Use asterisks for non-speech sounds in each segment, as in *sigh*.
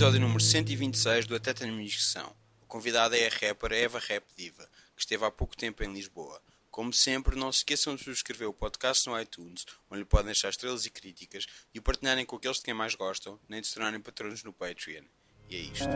episódio número 126 do Até Inscrição. O convidado é a rapper Eva Rap Diva, que esteve há pouco tempo em Lisboa. Como sempre, não se esqueçam de subscrever o podcast no iTunes, onde lhe podem deixar estrelas e críticas, e o partilharem com aqueles de quem mais gostam, nem de se tornarem patronos no Patreon. E é isto.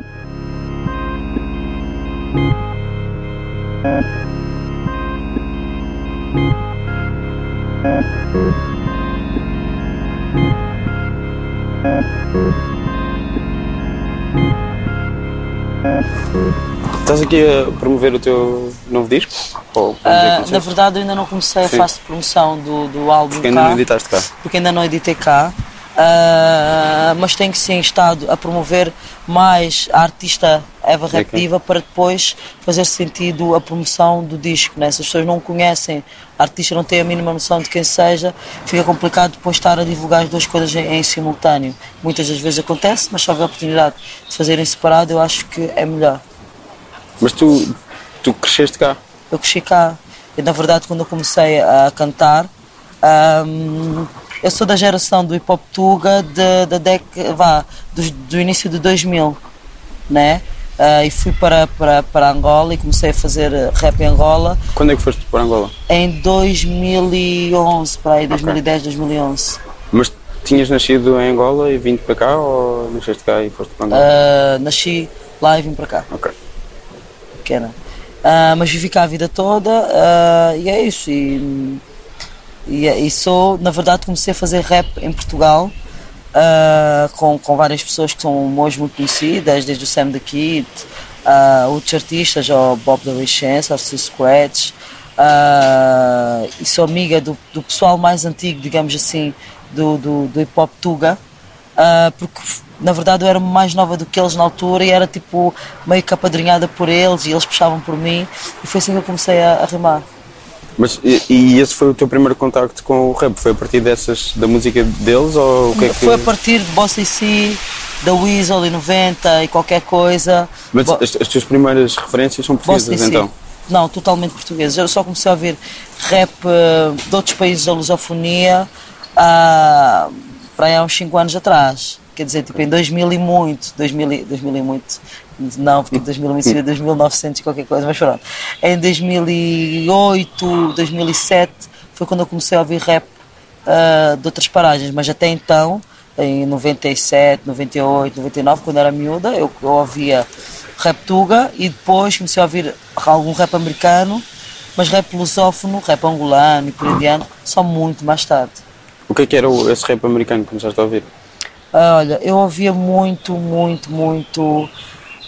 Estás aqui a promover o teu novo disco? Ou, Uh, na verdade, eu ainda não comecei a Sim. fase de promoção do, do álbum Porque ainda cá, não editaste cá. porque ainda não editei cá. Uh, mas tenho sim estado a promover mais a artista Eva Rap Ok. Diva para depois fazer sentido a promoção do disco. Né? Se as pessoas não conhecem, a artista não tem a mínima noção de quem seja, fica complicado depois estar a divulgar as duas coisas em, em simultâneo. Muitas das vezes acontece, mas se houver a oportunidade de fazer em separado, eu acho que é melhor. Mas tu, tu cresceste cá. eu cresci cá. E na verdade, quando eu comecei a cantar, ahm, eu sou da geração do hip hop Tuga de- da década, vá, do, do início de 2000, né? Ah, e fui para, para, para Angola e comecei a fazer rap em Angola Quando é que foste para Angola? em 2011, para aí, 2010, 2011. Mas tinhas nascido em Angola e vindo para cá ou nasceste cá e foste para Angola? Ah, nasci lá e vim para cá. Ok. pequena. Ah, mas vivi cá a vida toda ah, e é isso. E, e, e sou, na verdade, comecei a fazer rap em Portugal ah, com, com várias pessoas que são hoje muito conhecidas, desde o Sam the Kid, a outros artistas, o Bob da Licença, o Scratch. ah, e sou amiga do, do pessoal mais antigo, digamos assim, do, do, do hip hop Tuga. Ah, porque na verdade eu era mais nova do que eles na altura e era tipo meio que apadrinhada por eles e eles puxavam por mim e foi assim que eu comecei a, a rimar. Mas e, e esse foi o teu primeiro contacto com o rap? Foi a partir dessas, da música deles ou o que é que... Foi a partir de Bossa e Si, da Weasel e 90 e qualquer coisa. Mas Bo- as, as tuas primeiras referências são portuguesas então? Não, totalmente portugueses. Eu só comecei a ouvir rap eh, de outros países da lusofonia há, para aí há uns 5 anos atrás. Quer dizer, tipo em 2000 e muito, 2000 e, 2000 e muito, não, porque 2000 e muito seria 2900 e qualquer coisa, mas pronto. Em 2008, 2007 foi quando eu comecei a ouvir rap ah, de outras paragens, mas até então, em 97, 98, 99, quando era miúda, eu, eu ouvia rap tuga e depois comecei a ouvir algum rap americano, mas rap lusófono, rap angolano e adiante, só muito mais tarde. O que é que era esse rap americano que começaste a ouvir? Ah, Olha, eu ouvia muito, muito, muito.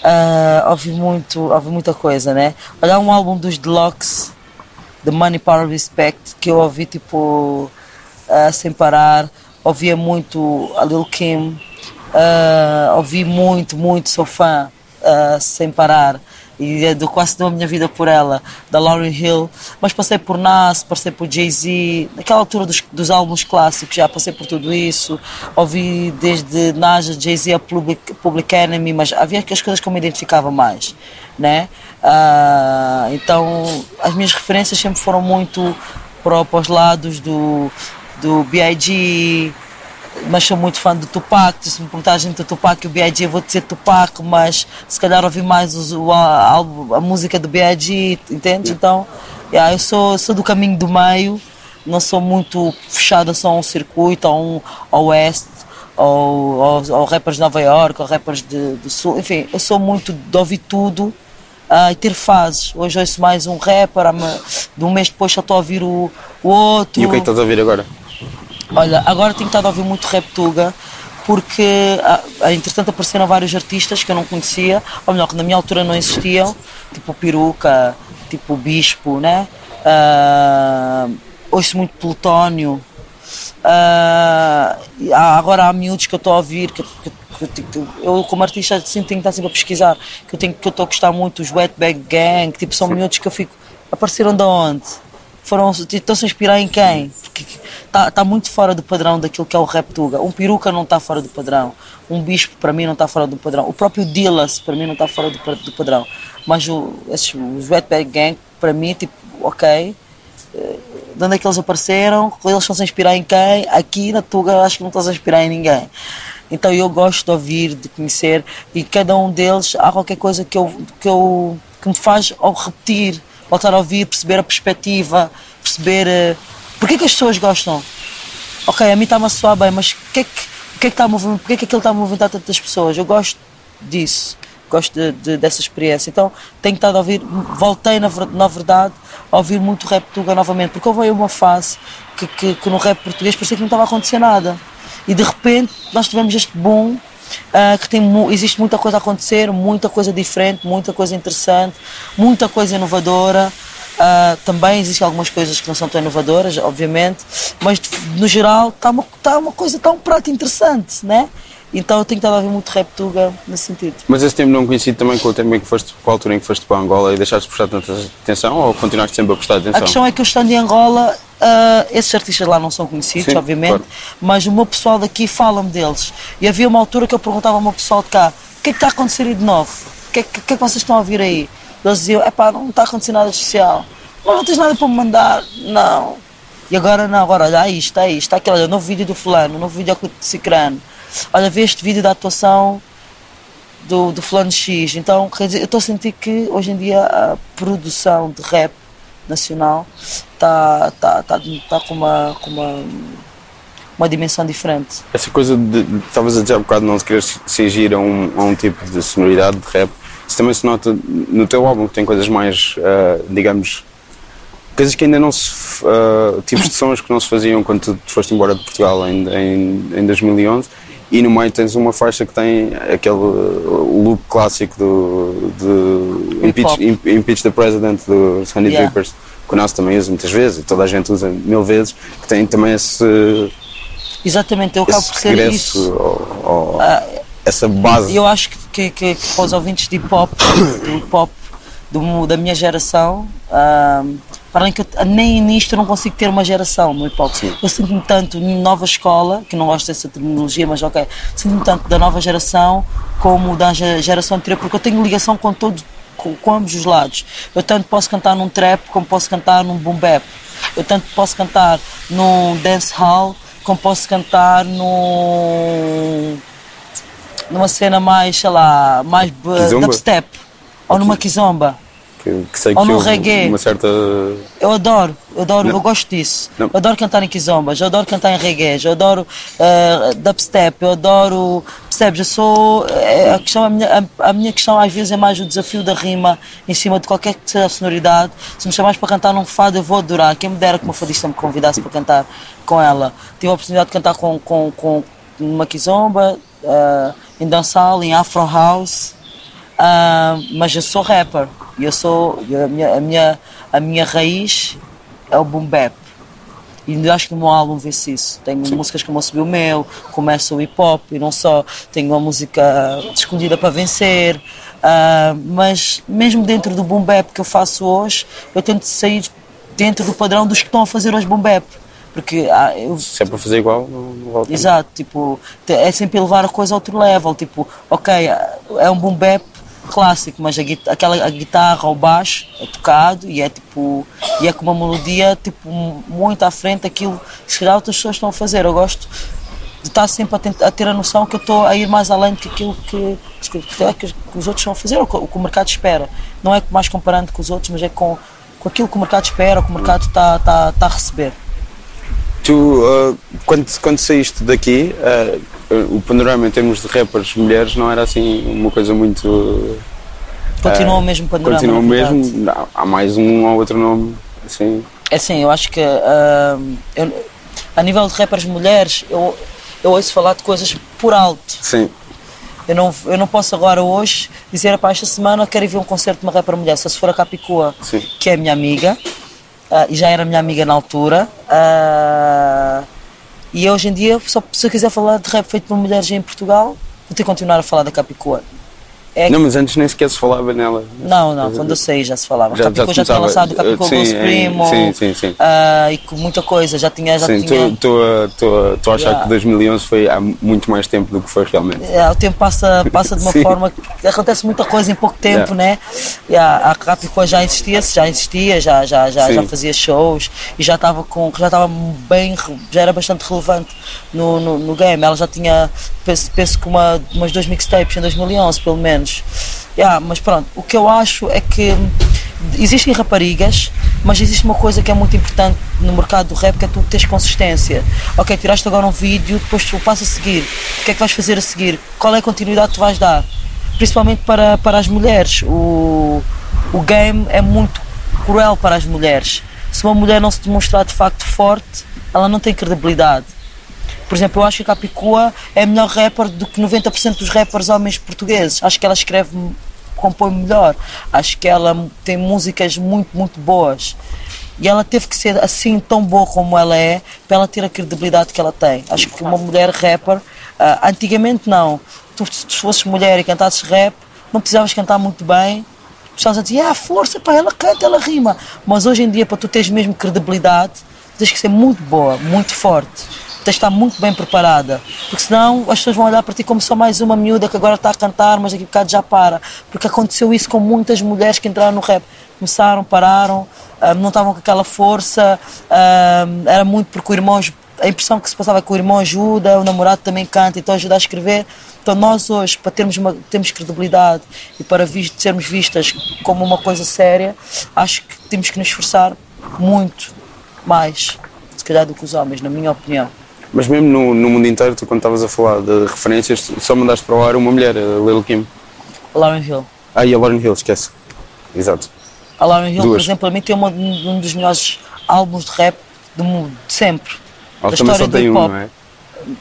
Ah, ouvi muito, ouvi muita coisa, né? Olha, um álbum dos Deluxe, The Money Power Respect, que eu ouvi tipo ah, sem parar. Ouvia muito a Lil Kim, ah, ouvi muito, muito, sou fã, sem parar. E dou quase dou a minha vida por ela, da Lauryn Hill. Mas passei por Nas, passei por Jay-Z, naquela altura dos, dos álbuns clássicos, já passei por tudo isso. Ouvi desde Nas, Jay-Z a Public, Public Enemy, mas havia aquelas coisas que eu me identificava mais, né? Ah, então, as minhas referências sempre foram muito para, para os lados do, do B.I.G., mas sou muito fã do Tupac. Se me perguntar a gente do Tupac e o B.I.G., eu vou dizer Tupac, mas se calhar ouvi mais os- o, a, a música do B.I.G., entende? Então, yeah, eu sou, sou do caminho do meio, não sou muito fechada só a um circuito, a um ao oeste, ou, ou, ou rappers de Nova York, ou rappers de, do sul, enfim, eu sou muito de ouvir tudo. ah, e ter fases. Hoje ouço mais um rapper, ama- de um mês depois já estou a ouvir o, o outro. E o que é que estás a ouvir agora? Olha, agora tenho estado a ouvir muito rap tuga porque, ah, ah, entretanto, apareceram vários artistas que eu não conhecia, ou melhor, que na minha altura não existiam, tipo Peruca, tipo Bispo, né? Ah, ouço muito Plutónio. Há- agora há miúdos que eu estou a ouvir, que, que- que- eu como artista assim, tenho que estar sempre a pesquisar, que eu tenho que eu estou a gostar muito dos Wetback Gang, tipo, são miúdos que eu fico, apareceram de onde? Foram, estão-se a inspirar em quem? Porque está tá muito fora do padrão daquilo que é o rap tuga. Um peruca não está fora do padrão. Um bispo para mim não está fora do padrão. O próprio Dillas para mim não está fora do, do padrão. Mas o, esses, os Wetback Gang para mim, tipo, ok. eh, De onde é que eles apareceram? Eles estão-se a inspirar em quem? Aqui na Tuga acho que não estão a inspirar em ninguém. Então eu gosto de ouvir, de conhecer, e cada um deles há qualquer coisa que, eu, que, eu, que me faz ao repetir, voltar a ouvir, perceber a perspectiva, perceber uh, porque que as pessoas gostam. Ok, a mim está-me a soar bem, mas o que é que, que, é que está a movimentar, é que aquilo está a movimentar tantas pessoas? Eu gosto disso, gosto de, de, dessa experiência. Então tenho estado a ouvir, voltei na, na verdade a ouvir muito rap tuga novamente, porque houve aí uma fase que, que, que no rap português parecia que não estava a acontecer nada. E de repente nós tivemos este boom uh, que tem, existe muita coisa a acontecer, muita coisa diferente, muita coisa interessante, muita coisa inovadora. Uh, também existem algumas coisas que não são tão inovadoras, obviamente, mas no geral está uma, tá uma coisa, está um prato interessante, né? Então eu tenho estado a ouvir muito rap tuga nesse sentido. Mas esse tempo não coincide também com o tempo em que foste, com a altura em que foste para Angola e deixaste de prestar tanta atenção ou continuaste sempre a prestar atenção? A questão é que eu estando em Angola, uh, esses artistas lá não são conhecidos, Sim, obviamente, claro. mas o meu pessoal daqui fala-me deles. E havia uma altura que eu perguntava ao meu pessoal de cá, o que é que está a acontecer aí de novo? O que é que, que, é que vocês estão a ouvir aí? Eles diziam, é pá, não está a acontecer nada especial. Mas não tens nada para me mandar? Não. E agora não, agora olha, aí está aí, está aquele, olha, novo vídeo do fulano, novo vídeo do Cicrano olha, vê este vídeo da atuação do, do fulano X. Então, quer dizer, eu estou a sentir que hoje em dia a produção de rap nacional está tá, tá, tá com, uma, com uma, uma dimensão diferente. Essa coisa de, estavas a dizer há um bocado, não se querer cingir a um, a um tipo de sonoridade de rap, isso também se nota no teu álbum, que tem coisas mais, uh, digamos, coisas que ainda não se. Uh, tipos de sons que não se faziam quando tu foste embora de Portugal em, em, em 2011 e no meio tens uma faixa que tem aquele loop clássico do, do Impeach, Impeach the President dos Honey yeah. Drippers que o nosso também usa muitas vezes e toda a gente usa mil vezes que tem também esse exatamente eu acabo por ser isso. ao, ao, ah, essa base. eu acho que, que, que, para os ouvintes de hip hop *coughs* hip hop do, da minha geração uh, para além que eu, nem nisto eu não consigo ter uma geração no hip hop. Eu sinto-me tanto nova escola, que não gosto dessa terminologia, mas ok, sinto-me tanto da nova geração como da geração anterior, porque eu tenho ligação com todos, com, com, ambos os lados. Eu tanto posso cantar num trap como posso cantar num boom bap. Eu tanto posso cantar num dance hall como posso cantar num numa cena mais, sei lá, mais dubstep ou numa kizomba que, que sei Ou que no reggae. uma certa. Eu adoro, eu adoro, não. eu gosto disso. Não. Eu adoro cantar em kizombas, eu adoro cantar em reggae, eu adoro uh, dubstep, eu adoro. Percebes? Eu sou. É, a, questão, a, minha, a, a, minha questão às vezes é mais o desafio da rima em cima de qualquer que seja a sonoridade. Se me chamares para cantar num fado, eu vou adorar. Quem me dera que uma fadista me convidasse para cantar com ela. Tive a oportunidade de cantar com, com, com uma kizomba, uh, em dançal, em afro house. Uh, mas eu sou rapper. E eu sou. A minha, a, minha, a minha raiz é o boom bap. E acho que no meu álbum vê-se isso. Tenho Sim. músicas como Subiu o Meu, começa o hip hop e não só. Tenho uma música escondida para vencer. Uh, mas mesmo dentro do boom bap que eu faço hoje, eu tento sair dentro do padrão dos que estão a fazer hoje boom bap. Porque ah, eu... Se é para fazer igual, não volta. Exato, tipo, é sempre levar a coisa a outro level. Tipo, ok, é um boom bap, clássico, mas a, aquela, a guitarra, o baixo é tocado e é tipo e é com uma melodia tipo muito à frente daquilo que se calhar outras pessoas estão a fazer. Eu gosto de estar sempre a, tentar, a ter a noção que eu estou a ir mais além do que aquilo que, que, que, os outros estão a fazer, ou que, o que o mercado espera. Não é mais comparando com os outros, mas é com, com aquilo que o mercado espera, o que o mercado está tá, tá a receber. Tu, uh, quando, quando saíste daqui, uh, o panorama em termos de rappers mulheres não era assim uma coisa muito. Continua uh, o mesmo panorama. Continua o mesmo, há mais um ou outro nome. Assim. É assim, eu acho que eu, a nível de rappers mulheres, eu, eu ouço falar de coisas por alto. Sim. Eu não, eu não posso agora hoje dizer para esta semana quero ir ver um concerto de uma rapper mulher, se for a Capicua, Sim. que é minha amiga, uh, e já era minha amiga na altura. Uh, e hoje em dia, só, se eu quiser falar de rap feito por mulheres em Portugal, vou ter que continuar a falar da Capicua. É não, mas antes nem sequer se falava nela. Não, não, quando eu saí já se falava. Já, Capicua já, já tinha lançado o Capicua sim, Primo. Sim, sim, sim. Uh, e com muita coisa, já tinha. Já sim, estou a achar yeah. que 2011 foi há muito mais tempo do que foi realmente. Yeah, o tempo passa, passa de uma *laughs* forma que acontece muita coisa em pouco tempo, yeah. né? Yeah, a Capicua já existia, já existia, já, já, já, já fazia shows e já estava com. já estava bem. já era bastante relevante no, no, no game. Ela já tinha penso, penso que uma, umas duas mixtapes em 2011, pelo menos. Yeah, mas pronto, o que eu acho é que existem raparigas, mas existe uma coisa que é muito importante no mercado do rap, que é tu teres consistência. Ok, tiraste agora um vídeo, depois tu passa a seguir. O que é que vais fazer a seguir? Qual é a continuidade que tu vais dar? Principalmente para, para as mulheres. O, o game é muito cruel para as mulheres. Se uma mulher não se demonstrar de facto forte, ela não tem credibilidade. Por exemplo, eu acho que a Capicua é melhor rapper do que 90% dos rappers homens portugueses. Acho que ela escreve, compõe melhor. Acho que ela tem músicas muito, muito boas. E ela teve que ser assim tão boa como ela é para ela ter a credibilidade que ela tem. Acho que uma mulher rapper, uh, antigamente não. Tu, se tu fosses mulher e cantasses rap, não precisavas cantar muito bem. Precisavas dizer, ah, força, pá, ela canta, ela rima. Mas hoje em dia, para tu teres mesmo credibilidade, tens que ser muito boa, muito forte tens de estar muito bem preparada, porque senão as pessoas vão olhar para ti como só mais uma miúda que agora está a cantar, mas daqui a bocado já para. Porque aconteceu isso com muitas mulheres que entraram no rap. Começaram, pararam, ah, não estavam com aquela força, ah, era muito porque o irmão, a impressão que se passava é que o irmão ajuda, o namorado também canta, então ajuda a escrever. Então nós hoje, para termos, uma, termos credibilidade e para visto, sermos vistas como uma coisa séria, acho que temos que nos esforçar muito mais, se calhar, do que os homens, na minha opinião. Mas mesmo no, no mundo inteiro, tu quando estavas a falar de referências, só mandaste para o ar uma mulher, a Lil Kim. Lauren Hill. Ah, e a Lauren Hill, esquece. Exato. A Lauren Hill, Duas. por exemplo, para mim tem uma, um dos melhores álbuns de rap do mundo, de sempre. Ela da também história só do tem um, hip-hop. não é?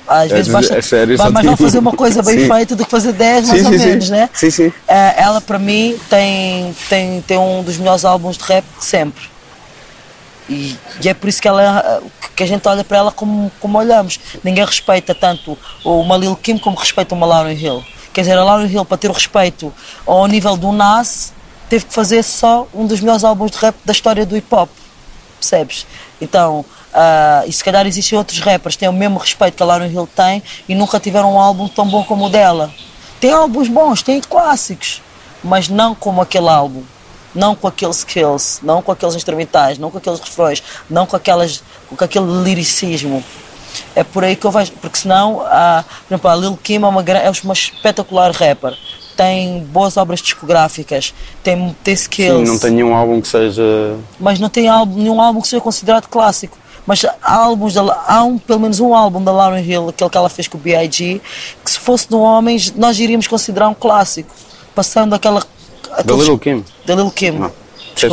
Às vezes É, basta, é sério, vai mais vale fazer um. uma coisa bem Sim. feita do que fazer 10, mais Sim, ou sim, sim. menos, né? Sim, sim. Eh, ela, para mim, tem, tem, tem um dos melhores álbuns de rap de sempre. E, e é por isso que, ela, que a gente olha para ela como, como olhamos. Ninguém respeita tanto uma Lil Kim como respeita uma Lauren Hill. Quer dizer, a Lauren Hill, para ter o respeito ao nível do Nas, teve que fazer só um dos melhores álbuns de rap da história do hip hop. Percebes? Então, ah, e se calhar existem outros rappers que têm o mesmo respeito que a Lauren Hill tem e nunca tiveram um álbum tão bom como o dela. Tem álbuns bons, tem clássicos, mas não como aquele álbum. Não com aqueles skills, não com aqueles instrumentais, não com aqueles refrões, não com, aquelas, com aquele liricismo. É por aí que eu vejo, porque senão, a, por exemplo, a Lil Kim é uma, é uma espetacular rapper. Tem boas obras discográficas, tem, tem skills Sim, não tem nenhum álbum que seja. mas não tem álbum, nenhum álbum que seja considerado clássico. Mas há álbuns, da, há um, pelo menos um álbum da Lauren Hill, aquele que ela fez com o B.I.G., que se fosse de um homem, nós iríamos considerar um clássico. Passando aquela. Da aqueles- Lil Kim. Da Lil Kim. Não,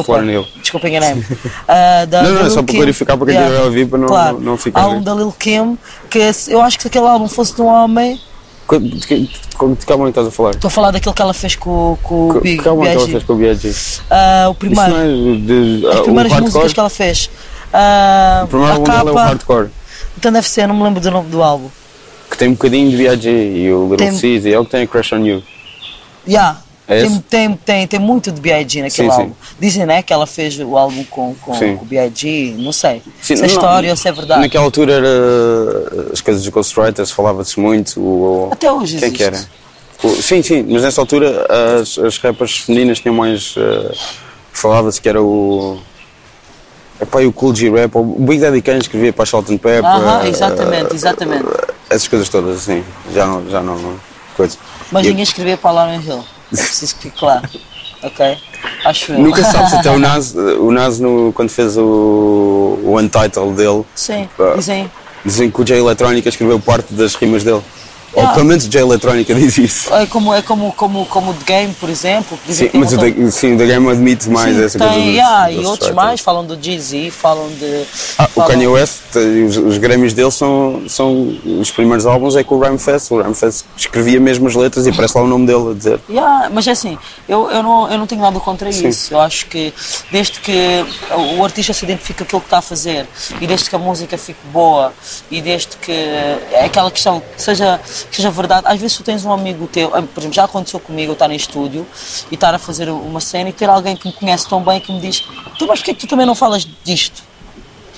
Lauryn Hill. Desculpa, enganei-me. *laughs* Ah, da- Não, não, é só para clarificar para quem estiver a ouvir, para não- claro. não ficar Há um da Lil Kim, que eu acho que se aquele álbum fosse de um homem, De que de que álbum é estás a falar? estou a falar daquele que ela fez com, com o Que Big que álbum é que ela fez com o B.I.G.? Ah, o primeiro. não é de. As ah, o primeiras músicas que ela fez. Ah, O primeiro álbum dela é o Hardcore. então deve ser, não me lembro do nome do álbum. Que tem um bocadinho de B.I.G. e o Little Tem- Caesar, é o que tem a Crush on You. Yeah. É tem, tem, tem, tem muito de B.I.G. naquele Sim, sim. álbum. Dizem, né, que ela fez o álbum com, com, Sim. com o B.I.G. Não sei Sim, se é história ou se é verdade. Naquela altura era as coisas dos Ghostwriters, falava-se muito. o- Até hoje Quem é que era? existe. O- Sim, sim, mas nessa altura as, as rappers femininas tinham mais. eh, falava-se que era o. Epá, o Cool G Rap, o Big Daddy Kane escrevia para a Salt and Pepper. Aham, eh, exatamente, exatamente. essas coisas todas, assim. Já não. Já não, coisa. Mas ninguém escrevia para a Lauren Hill. É preciso que fique claro. Ok? Acho. Nunca se sabe se até o *laughs* Nas, o Nas no, quando fez o, o Untitled dele, Sim, Ah. dizem. dizem que o J Eletrónica escreveu parte das rimas dele. Ou pelo menos o J Eletrónica *laughs* diz isso. É como, é como, como, como o The Game, por exemplo. Sim, mas o sim, o da Game admite mais Sim, essa tem, coisa. yeah, dos e outros mais falam do Jay-Z, falam de. Ah, o falam- Kanye West, eh, os, os Grammys dele são, são. Os primeiros álbuns é com o Rhymefest. O Rhymefest escrevia mesmo as letras e aparece lá o nome dele a dizer. Yeah, mas é assim, eu, eu, não, eu não tenho nada contra Sim. isso. Eu acho que desde que o o artista se identifica com aquilo que está a fazer e desde que a música fique boa e desde que é aquela questão que seja, seja verdade. Às vezes tu tens um amigo teu, ah, por exemplo, já aconteceu comigo, eu estar em estúdio e estar a fazer uma cena e ter alguém que me conhece tão bem que me diz: Tu, mas porquê que tu também não falas disto?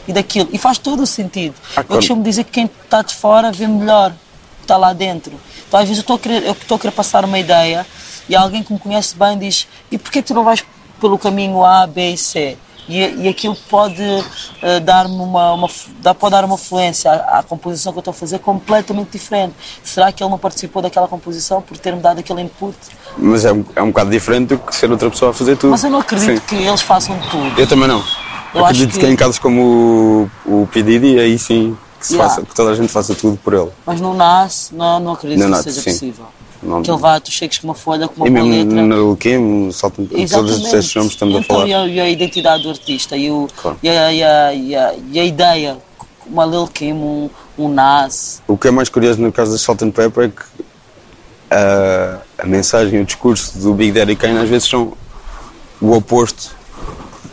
E daquilo? E faz todo o sentido. Ah, Eu costumo dizer que quem está de fora vê melhor o que está lá dentro. Então às vezes eu estou a querer, eu estou a querer passar uma ideia e alguém que me conhece bem diz e porquê que tu não vais pelo caminho A, B e C? E, e aquilo pode uh, dar-me uma, uma, dá, pode dar uma fluência à, à, composição que eu estou a fazer completamente diferente. Será que ele não participou daquela composição por ter-me dado aquele input? Mas é um, é um bocado diferente do que ser outra pessoa a fazer tudo. Mas eu não acredito sim. que eles façam tudo. Eu também não. Eu acredito que... que em casos como o, o P. Aí sim que, yeah. faça, que toda a gente faça tudo por ele. Mas no NAS, não, não acredito não, que seja sim. possível. Não, que ele vá, tu chegues com uma folha, com uma e mesmo letra. no Kim, saltam todos esses nomes estamos então, a falar. E a, e a identidade do artista e, o, claro. e, a, e, a, e, a, e a ideia, uma Lil Kim, um, um Nas. O que é mais curioso no caso da Salt and Pepper é que a, a mensagem e o discurso do Big Daddy Kane às vezes são o oposto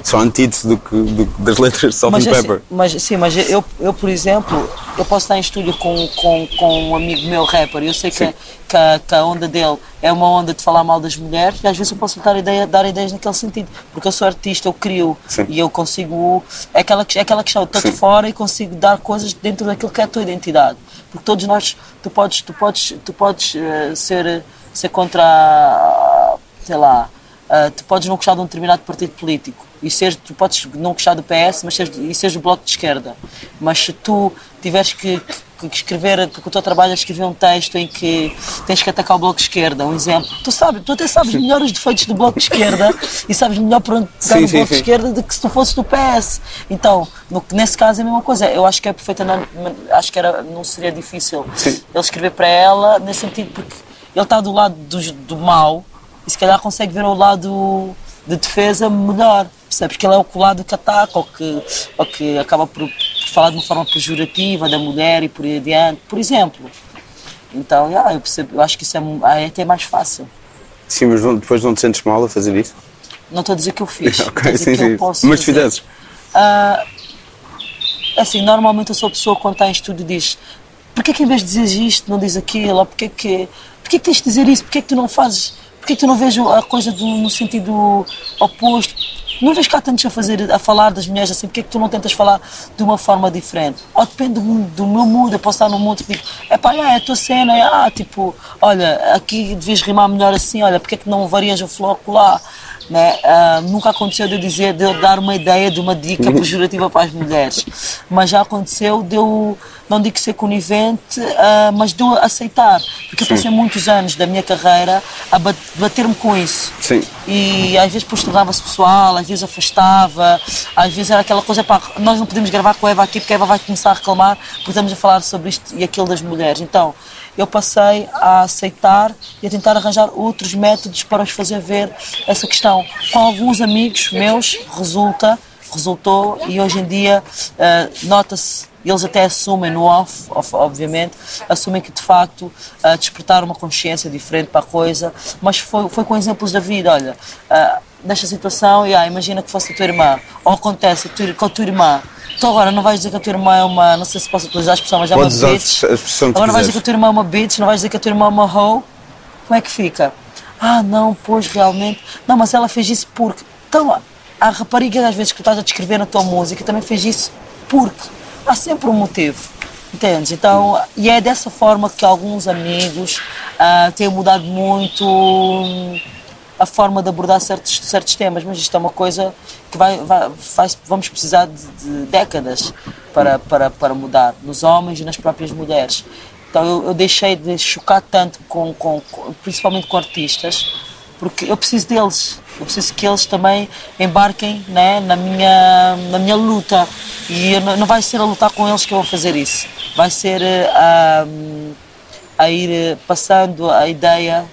são antídoto do que, do, das letras de Salt mas, and Pepper. Assim, mas, sim, mas eu, eu, por exemplo, eu posso estar em estúdio com, com, com um amigo meu rapper e eu sei que, que a, que, a, onda dele é uma onda de falar mal das mulheres e às vezes eu posso dar, ideia, dar ideias naquele sentido, porque eu sou artista, eu crio sim. e eu consigo, é aquela, é aquela questão, eu estou de fora e consigo dar coisas dentro daquilo que é a tua identidade, porque todos nós, tu podes, tu podes, tu podes uh, ser, ser contra, sei lá, uh, tu podes não gostar de um determinado partido político e seres, tu podes não gostar do PS mas seres, e seres do bloco de esquerda. Mas se tu tiveres que, que, que escrever porque o teu trabalho é escrever um texto em que tens que atacar o bloco de esquerda um exemplo. Tu sabes tu até sabes melhor os defeitos do bloco de esquerda e sabes melhor para onde pegar o bloco sim. de esquerda do que se tu fosses do PS então no, nesse caso é a mesma coisa. Eu acho que é perfeitamente acho que era, não seria difícil ele escrever para ela nesse sentido porque ele está do lado do, do mal e se calhar consegue ver o lado de defesa melhor, percebes? Que ele é o lado que ataca ou que, ou que acaba por, por falar de uma forma pejorativa da mulher e por aí adiante, por exemplo. Então, yeah, eu, percebo, eu acho que isso é, é até mais fácil. Sim, mas depois não te sentes mal a fazer isso? Não estou a dizer que eu fiz, *laughs* okay, sim, posso Mas fizesses? Uh, assim, normalmente eu sou a pessoa quando está em estúdio diz porquê que em vez de dizer isto não diz aquilo, ou porquê que, porquê que tens de dizer isso, porquê que tu não fazes porque tu não vejo a coisa do, no sentido oposto? Não vês cá tantos a, fazer, a falar das mulheres assim, porque é que tu não tentas falar de uma forma diferente? Ou depende do, do meu mood, eu posso estar num mundo que digo, é pá, é a tua cena, é, ah, tipo, olha, aqui devias rimar melhor assim, olha, porque é que não varias o floco lá? Né? Uh, nunca aconteceu de eu dizer, de eu dar uma ideia de uma dica pejorativa para as mulheres, mas já aconteceu de eu, não digo ser conivente, uh, mas de eu aceitar, porque Sim. eu passei muitos anos da minha carreira a bater-me com isso. Sim. E às vezes depois tornava-se pessoal, às vezes afastava, às vezes era aquela coisa, pá, nós não podemos gravar com a Eva aqui porque a Eva vai começar a reclamar porque estamos a falar sobre isto e aquilo das mulheres. Então, eu passei a aceitar e a tentar arranjar outros métodos para os fazer ver essa questão. Com alguns amigos meus resulta, resultou e hoje em dia uh, nota-se eles até assumem no off, obviamente, assumem que de facto uh, despertaram uma consciência diferente para a coisa, mas foi, foi com exemplos da vida, olha, uh, nesta situação, yeah, imagina que fosse a tua irmã, ou acontece com a tua irmã, Tu agora não vais dizer que a tua irmã é uma. Não sei se posso utilizar a expressão, mas é uma bitch. Agora não vais dizer que a tua irmã é uma bitch, não vais dizer que a tua irmã é uma hoe. Como é que fica? Ah, não, pois realmente. Não, mas ela fez isso porque. Então, há raparigas às vezes que estás a descrever na tua música também fez isso porque. Há sempre um motivo. Entendes? Então, e é dessa forma que alguns amigos uh, têm mudado muito a forma de abordar certos, certos temas, mas isto é uma coisa que vai, vai, vai vamos precisar de, de, décadas para, para, para mudar, nos homens e nas próprias mulheres. Então eu, eu deixei de chocar tanto, com, com, com, principalmente com artistas, porque eu preciso deles, eu preciso que eles também embarquem né, na, minha, na minha luta. E não, não vai ser a lutar com eles que eu vou fazer isso, vai ser uh, a ir passando a ideia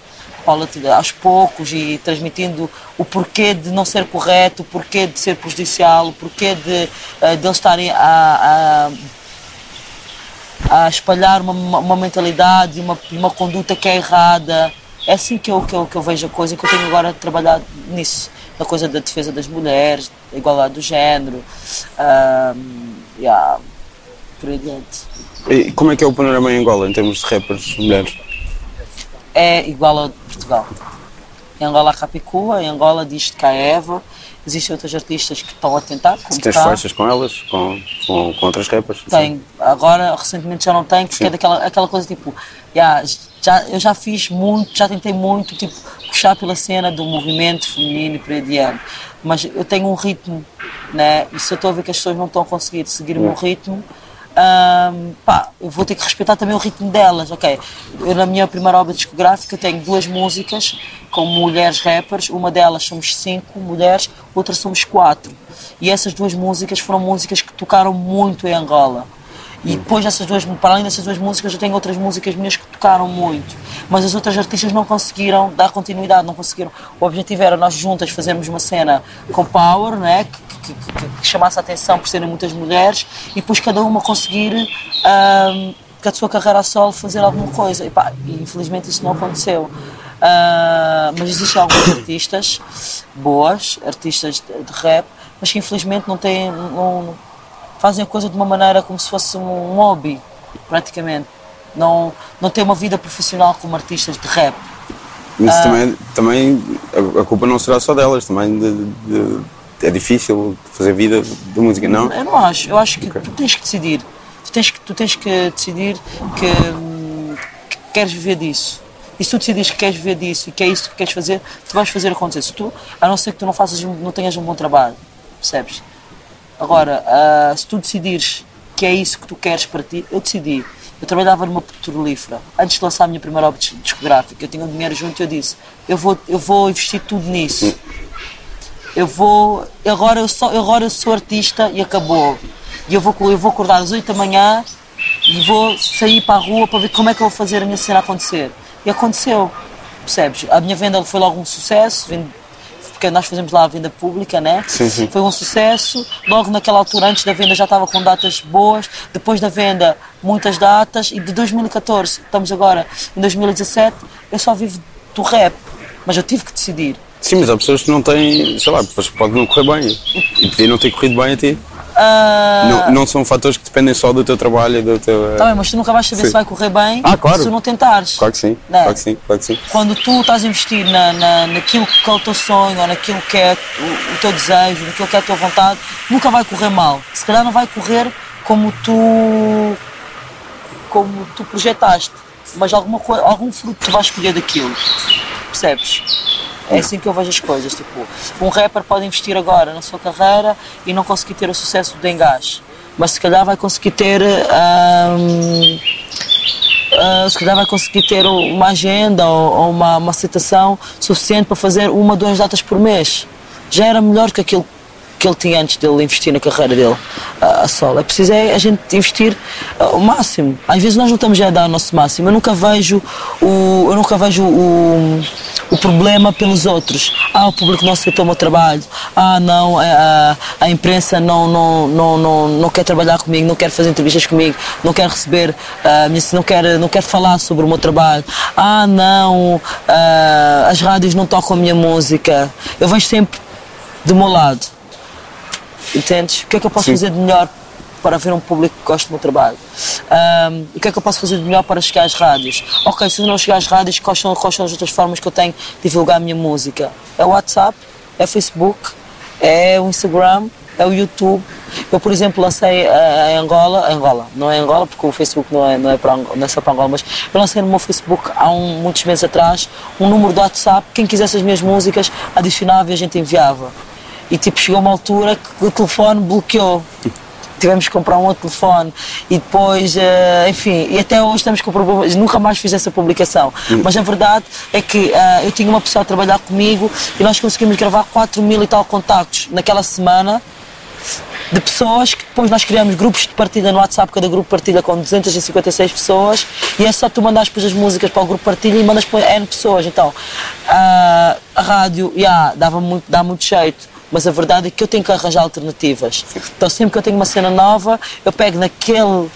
aos poucos e transmitindo o porquê de não ser correto, o porquê de ser prejudicial, o porquê de, eh, de eles estarem a, a, a espalhar uma, uma mentalidade, uma, uma conduta que é errada. É assim que eu, que, eu, que eu vejo a coisa, que eu tenho agora trabalhado nisso, na coisa da defesa das mulheres, da igualdade do género, um, yeah, por aí adiante. E como é que é o panorama em Angola em termos de rappers mulheres? É igual a Portugal. Em Angola, a Capicua, em Angola, diz que a Eva. Existem outras artistas que estão a tentar. Como tens faixas com elas, com, com, com outras rappers? Tenho. Agora, recentemente já não tenho, porque Sim. é daquela aquela coisa tipo. Yeah, já, eu já fiz muito, já tentei muito, tipo, puxar pela cena do movimento feminino e adiante. Mas eu tenho um ritmo, né? E se eu estou a ver que as pessoas não estão a conseguir seguir o meu ritmo, hum, pá, eu vou ter que respeitar também o ritmo delas, ok? Eu na minha primeira obra discográfica tenho duas músicas com mulheres rappers, uma delas somos cinco mulheres, outra somos quatro. E essas duas músicas foram músicas que tocaram muito em Angola. E depois dessas duas, para além dessas duas músicas, eu tenho outras músicas minhas que tocaram muito. Mas as outras artistas não conseguiram dar continuidade, não conseguiram. O objetivo era nós juntas fazermos uma cena com power, né? que, que, que, que chamasse a atenção por serem muitas mulheres, e depois cada uma conseguir, um, com a sua carreira a solo, fazer alguma coisa. E, pá, infelizmente isso não aconteceu. Uh, mas existem algumas artistas boas, artistas de, de rap, mas que infelizmente não têm. Não, fazem a coisa de uma maneira como se fosse um hobby, praticamente. Não, não têm uma vida profissional como artistas de rap. Mas ah. também, também a, culpa não será só delas, também de, de, é difícil fazer vida de música, não? Eu não acho, eu acho que okay. tu tens que decidir. Tu tens que, tu tens que decidir que, que queres viver disso. E se tu decides que queres viver disso e que é isso que queres fazer, tu vais fazer acontecer. Se tu, a não ser que tu não, faças, não tenhas um bom trabalho, percebes? Agora, uh, se tu decidires que é isso que tu queres para ti, eu decidi. Eu trabalhava numa petrolífera. Antes de lançar a minha primeira obra discográfica, eu tinha um dinheiro junto e eu disse: eu vou, eu vou investir tudo nisso. Eu vou. Agora eu, sou, agora eu sou artista e acabou. E eu vou, eu vou acordar às 8 da manhã e vou sair para a rua para ver como é que eu vou fazer a minha cena acontecer. E aconteceu. Percebes? A minha venda foi logo um sucesso. Porque nós fazemos lá a venda pública, né? Sim, sim. Foi um sucesso. Logo naquela altura, antes da venda, já estava com datas boas. Depois da venda, muitas datas. E de 2014, estamos agora em 2017, eu só vivo do rap. Mas eu tive que decidir. Sim, mas há pessoas que não têm, sei lá, pode não correr bem. E podia não ter corrido bem a ti. Uh... Não, não, são fatores que dependem só do teu trabalho e do teu. Tá bem, mas tu nunca vais saber sim. se vai correr bem ah, claro. se tu não tentares. Claro que sim, né? claro que sim, claro que sim. Quando tu estás a investir na, na, naquilo que é o teu sonho, ou naquilo que é o, o teu desejo, naquilo que é a tua vontade, nunca vai correr mal. Se calhar não vai correr como tu como tu projetaste, mas alguma coisa, algum fruto tu vais escolher daquilo. Percebes? É assim que eu vejo as coisas. Tipo, um rapper pode investir agora na sua carreira e não conseguir ter o sucesso do Engage, mas se calhar vai conseguir ter. Um, Uh, se calhar vai conseguir ter uma agenda ou, ou uma, uma aceitação suficiente para fazer uma, duas datas por mês. Já era melhor que aquilo que ele tinha antes dele investir na carreira dele a, a solo. É preciso é a gente investir uh, o máximo. Às vezes nós não estamos a dar o nosso máximo. Eu nunca vejo o, eu nunca vejo o, o problema pelos outros. Ah, o público não aceitou o meu trabalho. Ah, não, é, a, a imprensa não, não, não, não, não quer trabalhar comigo, não quer fazer entrevistas comigo, não quer receber, uh, não, quer, não quer falar sobre o meu trabalho. Ah, não, uh, as rádios não tocam a minha música. Eu vejo sempre do meu lado Entendes? O que é que eu posso Sim. fazer de melhor para haver um público que goste do meu trabalho? Um, o que é que eu posso fazer de melhor para chegar às rádios? Ok, se eu não chegar às rádios, quais são, quais são as outras formas que eu tenho de divulgar a minha música? É o WhatsApp, é o Facebook, é o Instagram, é o YouTube. Eu, por exemplo, lancei uh, em Angola, Angola, não é Angola porque o Facebook não é, não é, para, não é só para Angola, mas eu lancei no meu Facebook há um, muitos meses atrás um número do WhatsApp, quem quisesse as minhas músicas adicionava e a gente enviava. E tipo, chegou uma altura que o telefone bloqueou. Tivemos que comprar um outro telefone e depois, uh, enfim, e até hoje estamos com problemas, nunca mais fiz essa publicação. Hum. Mas a verdade é que uh, eu tinha uma pessoa a trabalhar comigo e nós conseguimos gravar 4 mil e tal contactos naquela semana de pessoas que depois nós criamos grupos de partilha no WhatsApp, cada grupo partilha com 256 pessoas e é só tu mandares depois as músicas para o grupo partilha e mandas para N pessoas. Então, uh, a rádio, yeah, dava muito, dá muito jeito mas a verdade é que eu tenho que arranjar alternativas. Então sempre que eu tenho uma cena nova, eu pego naquele,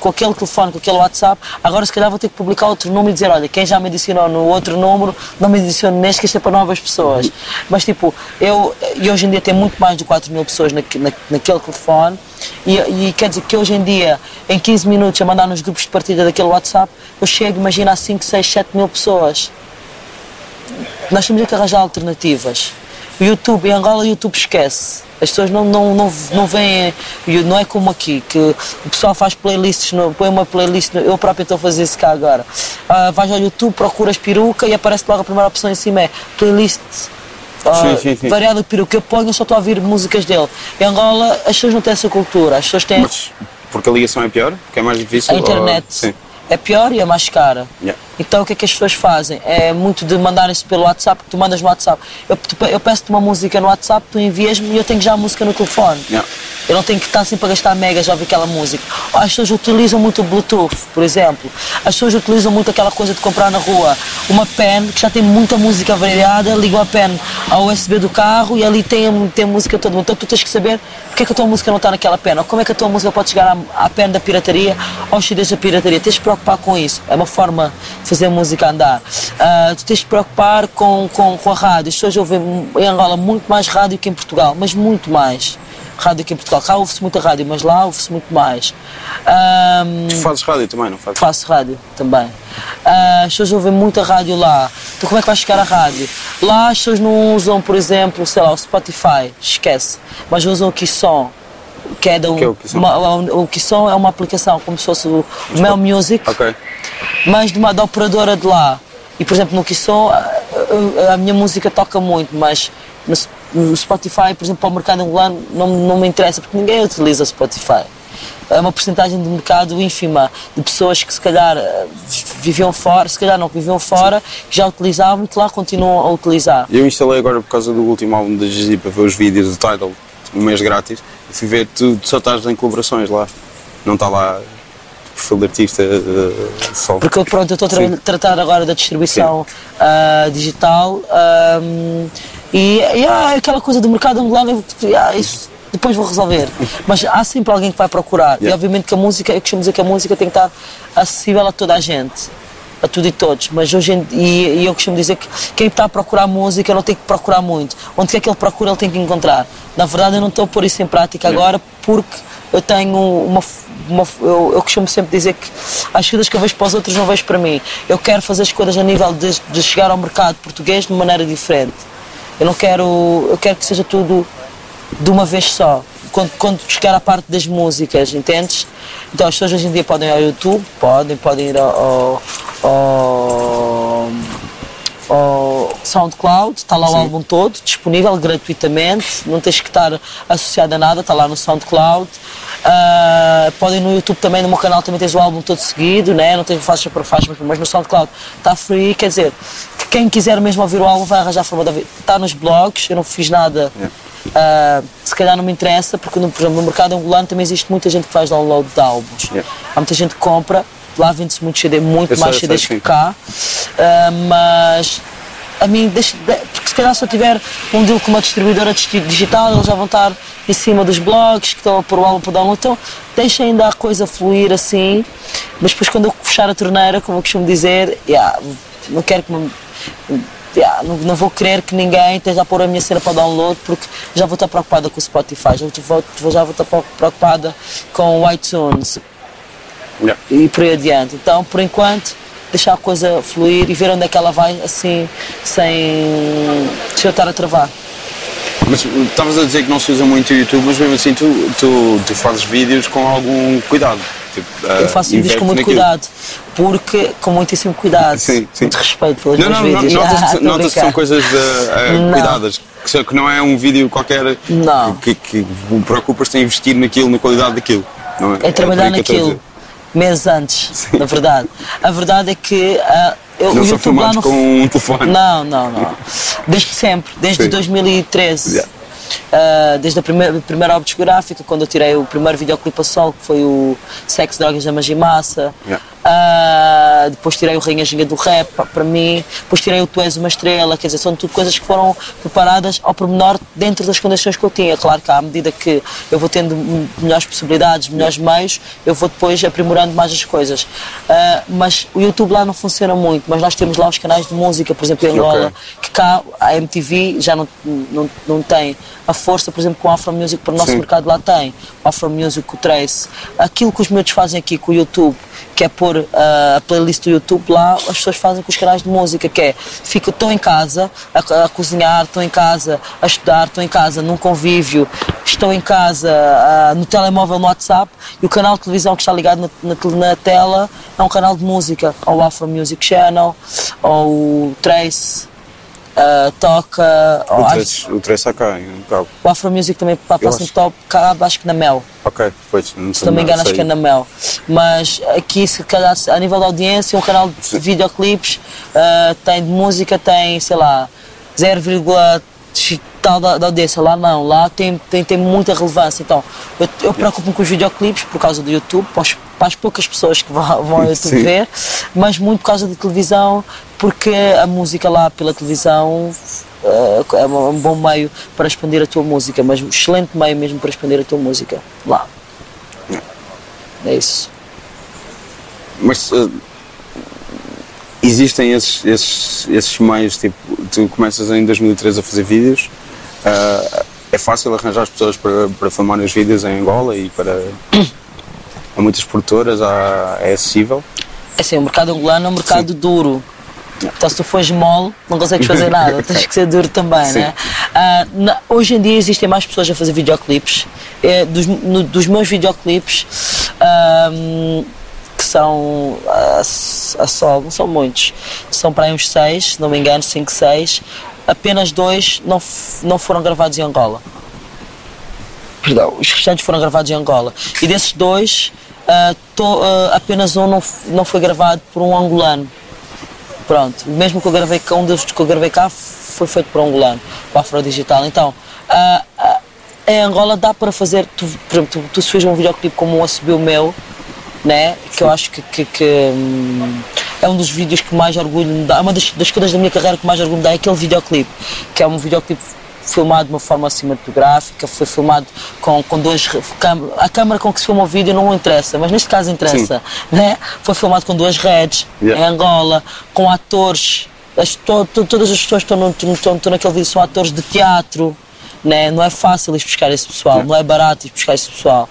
com aquele telefone, com aquele WhatsApp, agora se calhar vou ter que publicar outro número e dizer, olha, quem já me adicionou no outro número, não me adicione neste, que isto é para novas pessoas. Mas tipo, eu, e hoje em dia tem muito mais de 4 mil pessoas na, na, naquele telefone, e, e, quer dizer que hoje em dia, em 15 minutos, a mandar nos grupos de partida daquele WhatsApp, eu chego, imagina, a 5, 6, 7 mil pessoas. Nós temos que arranjar alternativas. O YouTube, em Angola, o YouTube esquece. As pessoas não, não, não, não veem, não é como aqui, que o pessoal faz playlists, no, põe uma playlist, eu próprio estou a fazer isso cá agora. Uh, vais ao YouTube, procuras peruca e aparece logo a primeira opção em cima é playlist Uh, Sim, sim, sim. variado de peruca. Eu ponho, só estou a ouvir músicas dele. Em Angola, as pessoas não têm essa cultura. As pessoas têm Mas porque a ligação é pior? Que é mais difícil? a internet. Ou... É pior e é mais cara. Yeah. Então o que é que as pessoas fazem? É muito de mandarem-se pelo WhatsApp, que tu mandas no WhatsApp. Eu, eu peço-te uma música no WhatsApp, tu envias-me e eu tenho já a música no telefone. Yeah. Eu não tenho que estar sempre a gastar megas a ouvir aquela música. As pessoas utilizam muito o Bluetooth, por exemplo. As pessoas utilizam muito aquela coisa de comprar na rua uma pen que já tem muita música variada, ligam a pen ao USB do carro e ali tem, tem música toda. Então tu tens que saber porque é que a tua música não está naquela pen, ou como é que a tua música pode chegar à, à pen da pirataria aos CDs da pirataria. Tens te preocupar com isso. É uma forma de fazer música andar. Ah, tu tens de te preocupar com, com, com a rádio. As pessoas ouvem em Angola muito mais rádio que em Portugal, mas muito mais rádio aqui em Portugal. Cá ouve-se muita rádio, mas lá ouve-se muito mais. Ahm, Tu fazes rádio também, não fazes? faço rádio também. Ah, as pessoas ouvem muita rádio lá. Então como é que vai chegar a rádio? Lá as pessoas não usam, por exemplo, sei lá, o Spotify, esquece. Mas usam o Kisson. Que é, da, que é o Kisson? uma- o Kisson é uma aplicação como se fosse o Mel Music, Ok. mas de uma, da operadora de lá. E, por exemplo, no Kisson, a, a- a minha música toca muito, mas no, Spotify, por exemplo, para o mercado angolano, não, não me interessa, porque ninguém utiliza Spotify. É uma porcentagem de mercado ínfima de pessoas que, se calhar, eh, viviam fora, se calhar não que viviam fora, que já utilizavam e que lá continuam a utilizar. Eu instalei agora por causa do último álbum da Gigi para ver os vídeos do Tidal, um mês grátis. E fui ver, tu, tu só estás em colaborações lá. Não está lá perfil de artista eh, só. Porque pronto, eu estou a tratar agora da distribuição ah, digital ahm, e, e há aquela coisa do mercado angolano, eu- ah, isso depois vou resolver. Mas há sempre alguém que vai procurar. E Yeah. obviamente que a música, eu costumo dizer que a música tem que estar acessível a toda a gente. A tudo e todos, mas hoje em, e, e eu costumo dizer que quem está a procurar música não tem que procurar muito. Onde quer que ele procura, ele tem que encontrar. Na verdade, eu não estou a pôr isso em prática agora porque eu tenho uma, uma eu, eu costumo sempre dizer que as coisas que eu vejo para os outros não vejo para mim. Eu quero fazer as coisas a nível de, de chegar ao mercado português de maneira diferente. Eu não quero, eu quero que seja tudo de uma vez só. Quando, quando chegar à parte das músicas, entendes? Então as pessoas hoje em dia podem ir ao YouTube, podem, podem ir ao, ao, ao, SoundCloud, está lá o álbum todo, disponível gratuitamente, não tens que estar associado a nada, está lá no SoundCloud. Ah, podem no YouTube também, no meu canal também tens o álbum todo seguido, né? não tens faixa por faixa, mas- mas no SoundCloud está free, quer dizer, que quem quiser mesmo ouvir o álbum vai arranjar a forma de ouvir. Está nos blogs, eu não fiz nada. Ah, se calhar não me interessa, porque no, por exemplo, no mercado angolano também existe muita gente que faz download de álbuns. Yeah. Há muita gente que compra, lá vende-se muito CD, muito Eu sei, mais sei, CDs sim. que cá, Ah, mas a mim, deixa, de- porque se calhar se eu tiver um deal com uma distribuidora digi- digital, eles já vão estar em cima dos blogs que estão a pôr o álbum para download, então deixem ainda a coisa fluir assim, mas depois quando eu fechar a torneira, como eu costumo dizer, yeah, não quero que me Yeah, não, não vou querer que ninguém esteja a pôr a minha cena para download porque já vou estar preocupada com o Spotify, já vou, já vou estar preocupada com o iTunes Yeah. e por aí adiante. Então, por enquanto, deixar a coisa fluir e ver onde é que ela vai assim, sem, sem eu estar a travar. Mas uh, estavas a dizer que não se usa muito o YouTube, mas mesmo assim tu, tu, tu fazes vídeos com algum cuidado. Tipo, Eu faço vídeos com muito cuidado, porque com muitíssimo cuidado, Sim, sim. muito respeito pelos Não, meus não, não, vídeos. notas, *laughs* Ah, notas que são coisas eh, Não. cuidadas, que, que não é um vídeo qualquer Não. que, que preocupas-te em investir naquilo, na qualidade daquilo. Não É trabalhar que eu estou a naquilo meses antes, na verdade. A verdade é que ah, eu. Não o são YouTube lá filmados no com um telefone. Não, não, não. Desde sempre, desde Sim. 2013. Yeah. Ah, desde a primeira, primeira obra discográfica, quando eu tirei o primeiro videoclipe a sol, que foi o Sexo, Drogas, da Magia e Massa. Yeah. Depois tirei o Rainha Ginga do Rap, pa- para mim. Depois tirei o Tu És Uma Estrela, quer dizer, são tudo coisas que foram preparadas ao pormenor dentro das condições que eu tinha. Claro que à medida que eu vou tendo melhores possibilidades, melhores meios, eu vou depois aprimorando mais as coisas. Ah, mas o YouTube lá não funciona muito, mas nós temos lá os canais de música, por exemplo, em Angola, Ok. que cá a MTV já não, não, não tem a força, por exemplo, que o Afro Music para o nosso Sim. mercado lá tem. O Afro Music, o Trace. Aquilo que os miúdos fazem aqui com o YouTube que é pôr uh, a playlist do YouTube lá, as pessoas fazem com os canais de música, que é, fico, estou em casa a, a cozinhar, estou em casa a estudar, estou em casa num convívio, estou em casa uh, no telemóvel, no WhatsApp, e o canal de televisão que está ligado na, na, na tela é um canal de música, ou o Afro Music Channel, ou Trace, uh, toca. O 3 o três está cá em Cabo. O Afro Music também passa no top, cabo, acho que na Mel. Ok, pois. Não Se não me engano, acho que é na Mel. Mas aqui, se calhar, a nível de audiência, um canal de videoclipes uh, tem de música, tem, sei lá, 0, tal da, da audiência. Lá não, lá tem, tem, tem muita relevância. Então, eu, eu preocupo-me com os videoclipes por causa do YouTube, para, os, para as poucas pessoas que vão, vão ao YouTube Sim. ver, mas muito por causa da televisão, porque a música lá pela televisão uh, é um bom meio para expandir a tua música, mas um excelente meio mesmo para expandir a tua música lá. É isso. Mas uh, existem esses, esses, esses meios, tipo, tu começas em 2013 a fazer vídeos Uh, é fácil arranjar as pessoas para, para filmar os vídeos em Angola e para a muitas produtoras há, é acessível. É assim, o mercado angolano é um mercado Sim. duro. Então, se tu fores mole, não consegues fazer *laughs* nada, tens que ser duro também, Sim. né? Na, hoje em dia existem mais pessoas a fazer videoclipes. É, dos, no, dos meus videoclipes, um, que são a, a sol, não são muitos, são para aí uns seis, se não me engano, cinco, seis apenas dois não, não foram gravados em Angola. Perdão, os restantes foram gravados em Angola. E desses dois, uh, to, uh, apenas um não, não foi gravado por um angolano. Pronto, mesmo que eu gravei cá, um dos que eu gravei cá foi feito por um angolano, o Afro Digital. Então, uh, em Angola dá para fazer, tu, por exemplo, tu, tu se fez um videoclipe como Assobio Meu, né? que eu acho que, que, que hum, é um dos vídeos que mais orgulho me dá, é uma das, das coisas da minha carreira que mais orgulho me dá é aquele videoclipe, que é um videoclipe filmado de uma forma cinematográfica, foi filmado com, com duas a câmera com que se filma o vídeo não interessa, mas neste caso interessa, Sim. né? Foi filmado com duas redes yeah. em Angola, com atores, as, to, to, todas as pessoas que estão, no, estão, estão naquele vídeo são atores de teatro, né? não é fácil ir buscar esse pessoal, não é barato ir buscar esse pessoal.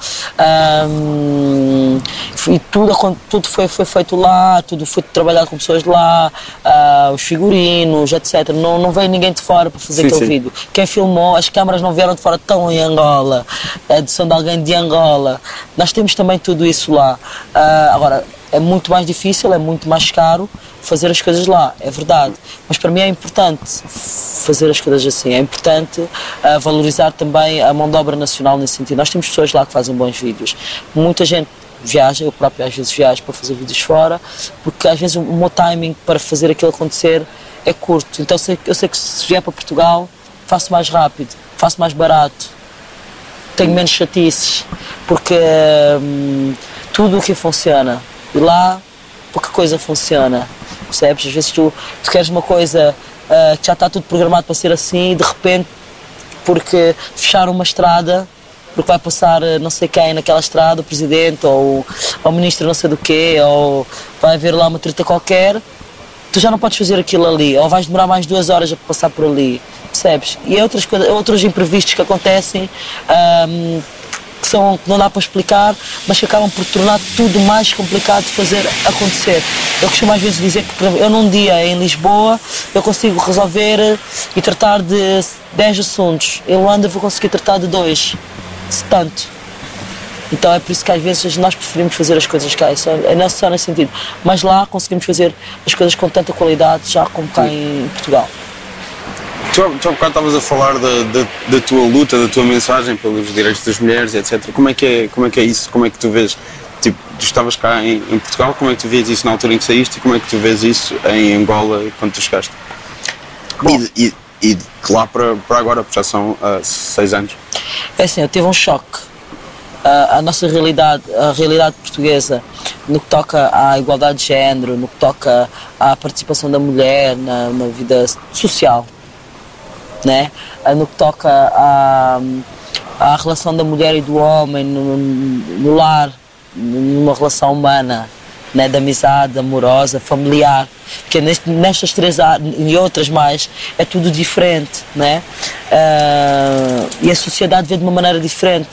Um, e tudo, tudo foi, foi feito lá, tudo foi trabalhado com pessoas lá, uh, os figurinos, etc. Não, não veio ninguém de fora para fazer sim, aquele sim. vídeo. Quem filmou, as câmaras não vieram de fora, estão em Angola, a edição de alguém de Angola. Nós temos também tudo isso lá. Uh, agora, é muito mais difícil, é muito mais caro fazer as coisas lá, é verdade. Mas para mim é importante fazer as coisas assim, é importante uh, valorizar também a mão de obra nacional nesse sentido. Nós temos pessoas lá que fazem bons vídeos. Muita gente viaja, eu próprio às vezes viajo para fazer vídeos fora, porque às vezes o meu timing para fazer aquilo acontecer é curto. Então eu sei que se vier para Portugal faço mais rápido, faço mais barato, tenho menos chatices, porque hum, tudo o que funciona e lá pouca coisa funciona. Percebes? Às vezes tu, tu queres uma coisa uh, que já está tudo programado para ser assim e de repente, porque fecharam uma estrada, porque vai passar ah, não sei quem naquela estrada, o presidente ou o ministro não sei do quê, ou vai haver lá uma treta qualquer, tu já não podes fazer aquilo ali, ou vais demorar mais duas horas a passar por ali, percebes? E é outras coisas, outros imprevistos que acontecem. Um, que, são, que não dá para explicar, mas que acabam por tornar tudo mais complicado de fazer acontecer. Eu costumo às vezes dizer que, eu num dia em Lisboa, eu consigo resolver e tratar de 10 assuntos. Em Luanda vou conseguir tratar de dois, se tanto. Então é por isso que às vezes nós preferimos fazer as coisas cá, isso é não só nesse sentido. Mas lá conseguimos fazer as coisas com tanta qualidade já como cá em Portugal. Tu, tu há bocado estavas a falar da, da, da, tua luta, da tua mensagem pelos direitos das mulheres, etc. Como é que é, como é, que é isso? Como é que tu vês? Tipo, tu estavas cá em, em Portugal, como é que tu vês isso na altura em que saíste e como é que tu vês isso em Angola quando tu chegaste? Bom, e, e, e de lá para, para agora, porque já são uh, seis anos. É assim, eu tive um choque. Uh, a nossa realidade, a realidade portuguesa, no que toca à igualdade de género, no que toca à participação da mulher na, na vida social, né? Eh, no que toca à, à relação da mulher e do homem no, no lar, numa relação humana, né? de amizade, amorosa, familiar, porque neste, nestas três e outras mais é tudo diferente, né? Uh, e a sociedade vê de uma maneira diferente,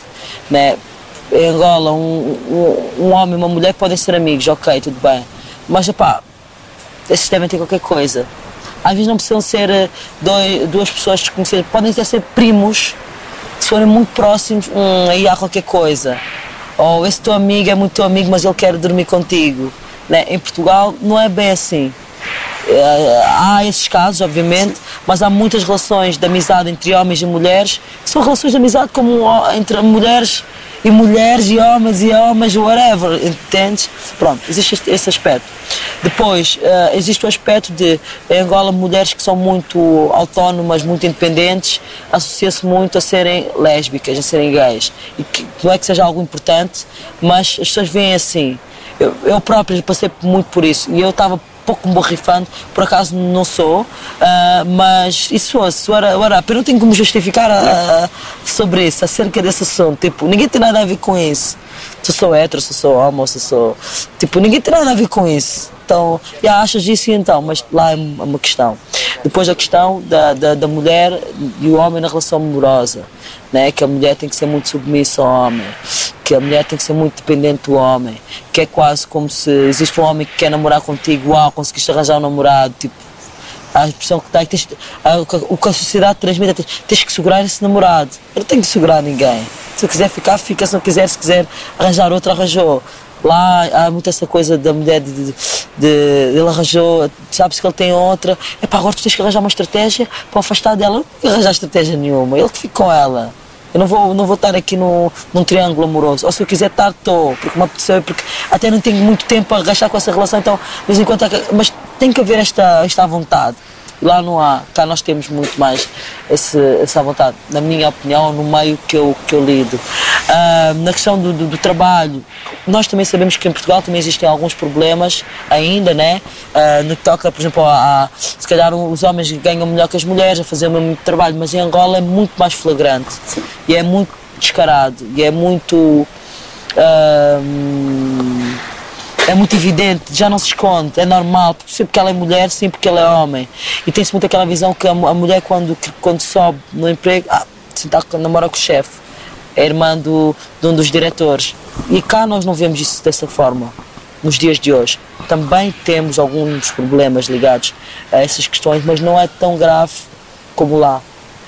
né? em Angola, um, um, um homem e uma mulher podem ser amigos, ok, tudo bem. Mas, pá, esses devem ter qualquer coisa. Às vezes não precisam ser eh, dois, duas pessoas desconhecidas, podem até ser primos, se forem muito próximos, hum, aí há qualquer coisa. Ou esse teu amigo é muito teu amigo, mas ele quer dormir contigo. Né? Em Portugal não é bem assim. Eh, há esses casos, obviamente, mas há muitas relações de amizade entre homens e mulheres que são relações de amizade como entre mulheres e mulheres e homens e homens, whatever, entendes? Pronto, existe este, esse aspecto. Depois, uh, existe o aspecto de, em Angola, mulheres que são muito autónomas, muito independentes, associa-se muito a serem lésbicas, a serem gays. E que, não é que seja algo importante, mas as pessoas veem assim. Eu, eu próprio passei muito por isso e eu estava pouco borrifante, por acaso não sou, uh, mas isso fosse, ora, ora, eu não tenho como justificar uh, sobre isso, acerca desse assunto, tipo, ninguém tem nada a ver com isso. Se sou hétero, se sou homo, se sou. Tipo, ninguém tem nada a ver com isso. Então, já achas isso então, mas lá é uma questão. Depois a questão da, da, da mulher e o homem na relação amorosa, né? que a mulher tem que ser muito submissa ao homem, que a mulher tem que ser muito dependente do homem, que é quase como se existe um homem que quer namorar contigo, uau, conseguiste arranjar um namorado, tipo, a expressão que dá, tens, a, o que a sociedade transmite, tens, tens que segurar esse namorado. Eu não tenho que segurar ninguém. Se eu quiser ficar, fica. Se não quiser, se quiser arranjar outro, arranjou. Lá há muito essa coisa da mulher de, de, de ele arranjou, sabes que ele tem outra. É pá, agora tu tens que arranjar uma estratégia para afastar dela. Não tem que arranjar estratégia nenhuma. Ele que fica com ela. Eu não vou, não vou estar aqui no, num triângulo amoroso. Ou se eu quiser estar, estou. Porque porque até não tenho muito tempo para gastar com essa relação, então, de vez em quando, mas tem que haver esta, esta vontade. Lá não há, cá nós temos muito mais esse, essa vontade, na minha opinião, no meio que eu, que eu lido. Uh, na questão do, do, do, trabalho, nós também sabemos que em Portugal também existem alguns problemas ainda, né? Uh, no que toca, por exemplo, a, a, se calhar os homens ganham melhor que as mulheres a fazer o mesmo trabalho, mas em Angola é muito mais flagrante e é muito descarado e é muito. Uh, é muito evidente, já não se esconde, é normal, sim porque ela é mulher, sim porque ele é homem. E tem-se muito aquela visão que a, mulher quando, quando sobe no emprego, ah, se namora com o chefe, é irmã do, de um dos diretores. E cá nós não vemos isso dessa forma, nos dias de hoje. Também temos alguns problemas ligados a essas questões, mas não é tão grave como lá.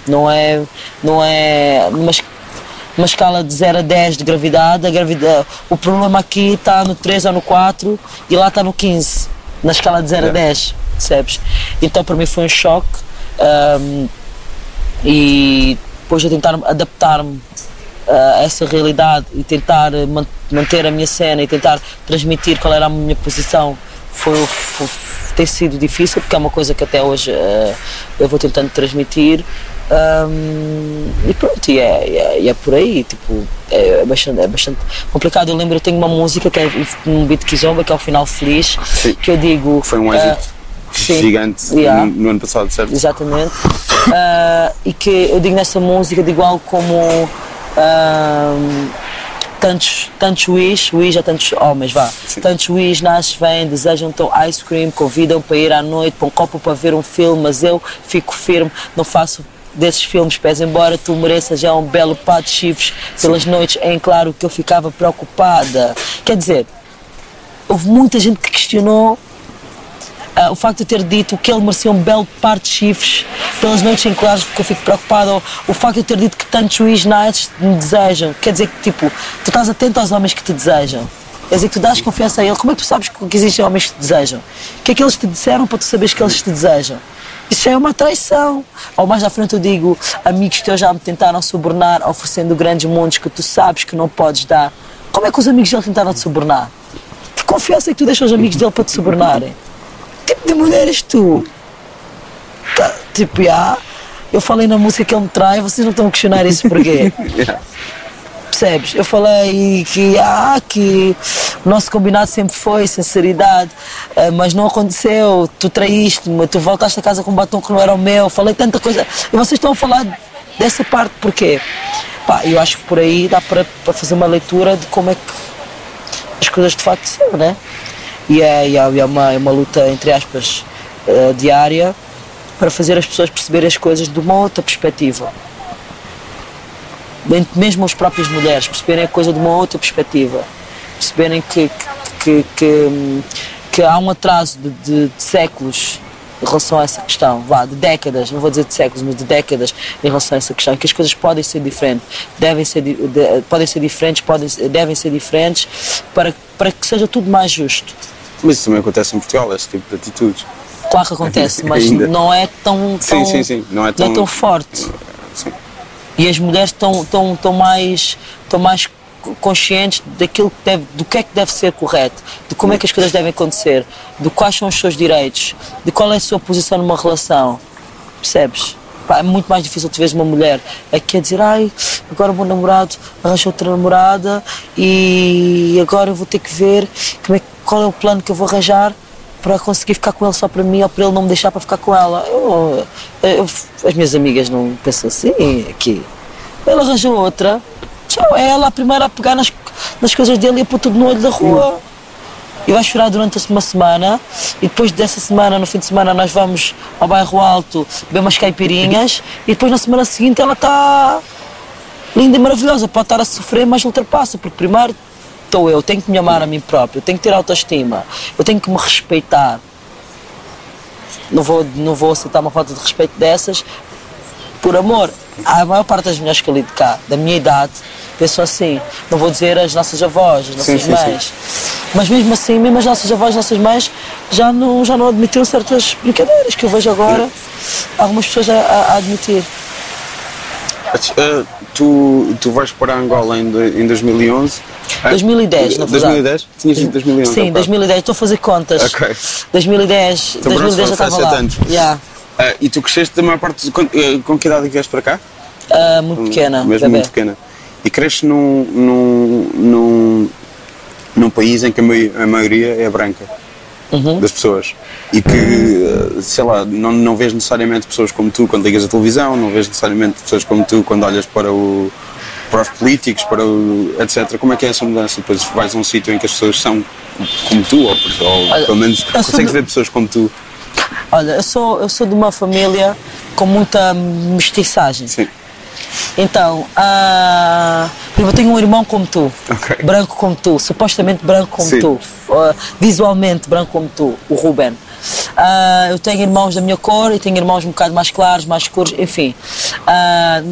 Não é, não é, mas uma escala de 0 a 10 de gravidade, a gravidade o problema aqui está no 3 ou no 4 e lá está no 15, na escala de 0 a 10, percebes? Então para mim foi um choque um, e depois eu tentar adaptar-me a essa realidade e tentar manter a minha cena e tentar transmitir qual era a minha posição foi, foi, tem sido difícil porque é uma coisa que até hoje uh, eu vou tentando transmitir um, e pronto, e é, e é, e é, por aí, tipo, é bastante, é bastante complicado. Eu lembro, eu tenho uma música que é um beat Kizomba, que é o final feliz, sim. que eu digo. Foi um êxito uh, gigante yeah, no, no, ano passado, certo? Exatamente. Uh, e que eu digo nessa música, digo algo como. Uh, tantos, tantos Wish, Wish há tantos homens, vá. Sim. Tantos Wish nascem, vêm, desejam teu ice cream, convidam para ir à noite, para um copo para ver um filme, mas eu fico firme, não faço desses filmes pés, embora tu mereças já um belo par de chifres pelas noites em claro que eu ficava preocupada. Quer dizer, houve muita gente que questionou uh, o facto de ter dito que ele merecia um belo par de chifres pelas noites em claro porque eu fico preocupada, ou o facto de eu ter dito que tantos Wish Nights me desejam. Quer dizer que, tipo, tu estás atento aos homens que te desejam. Quer dizer que tu dás confiança a ele. Como é que tu sabes que existem homens que te desejam? O que é que eles te disseram para tu saberes que eles te desejam? Isso é uma traição. Ou mais à frente eu digo, amigos teus já me tentaram subornar oferecendo grandes mundos que tu sabes que não podes dar. Como é que os amigos dele tentaram te subornar? Que confiança é que tu deixas os amigos dele para te subornarem? Que tipo de mulher és tu? Tá, tipo, ah, eu falei na música que ele me trai, vocês não estão a questionar isso porquê? *laughs* percebes? Eu falei que, ah, que o nosso combinado sempre foi sinceridade, eh, mas não aconteceu, tu traíste-me, tu voltaste a casa com um batom que não era o meu, falei tanta coisa. E vocês estão a falar dessa parte porquê? Pá, eu acho que por aí dá para, fazer uma leitura de como é que as coisas de facto são, né? E é, e é, é uma, é uma luta, entre aspas, uh, diária para fazer as pessoas perceberem as coisas de uma outra perspectiva. Mesmo as próprias mulheres, perceberem a coisa de uma outra perspectiva, perceberem que, que, que, que há um atraso de, de, de séculos em relação a essa questão, vá, de décadas, não vou dizer de séculos, mas de décadas em relação a essa questão, que as coisas podem ser diferentes, devem ser, de, podem ser diferentes, podem, devem ser diferentes, para, para que seja tudo mais justo. Mas isso também acontece em Portugal, esse tipo de atitudes. Claro que acontece, *laughs* mas Ainda. não é tão, tão, Sim, sim, sim. Não é tão, forte. Sim. E as mulheres estão, estão, estão mais, estão mais conscientes daquilo que deve, do que é que deve ser correto, de como é que as coisas devem acontecer, de quais são os seus direitos, de qual é a sua posição numa relação. Percebes? É muito mais difícil tu veres uma mulher aqui a dizer ai, agora o meu namorado arranjou outra namorada e agora eu vou ter que ver como é, qual é o plano que eu vou arranjar para conseguir ficar com ele só para mim ou para ele não me deixar para ficar com ela. Eu, eu, as minhas amigas não pensam assim aqui. Ele arranjou outra, tchau, é ela a primeira a pegar nas, nas coisas dele e a pôr tudo no olho da rua. E vai chorar durante uma semana e depois dessa semana, no fim de semana, nós vamos ao bairro alto beber umas caipirinhas e depois na semana seguinte ela está linda e maravilhosa, pode estar a sofrer, mas ultrapassa, porque primeiro estou eu, tenho que me amar a mim próprio, tenho que ter autoestima, eu tenho que me respeitar. Não vou, não vou aceitar uma falta de respeito dessas por amor. A maior parte das mulheres que eu lido cá, da minha idade, pensam assim. Não vou dizer as nossas avós, as nossas Sim, sim, mães. sim. Mas mesmo assim, mesmo as nossas avós, as nossas mães já não, já não admitiram certas brincadeiras que eu vejo agora algumas pessoas a, a- a admitir. Uh, tu, tu vais para Angola em, em 2011? Ah, 2010, na verdade. 2010? Tinhas dito 2011? Sim, ok. 2010, estou a fazer contas. Ok. 2010, Então, 2010 já estava lá. anos. Yeah. Ah, e tu cresceste da maior parte. Com, eh, com que idade é que vieste para cá? Ah, muito pequena, Mesmo bebê. muito pequena. E cresces num, num, num, num país em que a maioria é branca Uhum. das pessoas. E que, eh, sei lá, não, não vês necessariamente pessoas como tu quando ligas a televisão, não vês necessariamente pessoas como tu quando olhas para o para os políticos, para o etc. Como é que é essa mudança? Depois vais a um sítio em que as pessoas são como tu, ou, ou Olha, pelo menos consegues de- ver pessoas como tu. Olha, eu sou, eu sou de uma família com muita mestiçagem. Sim. Então, ah, eu tenho um irmão como tu, Ok. branco como tu, supostamente branco como Sim. tu, ah, visualmente branco como tu, o Ruben. Ah, eu tenho irmãos da minha cor e tenho irmãos um bocado mais claros, mais escuros, enfim. Ah,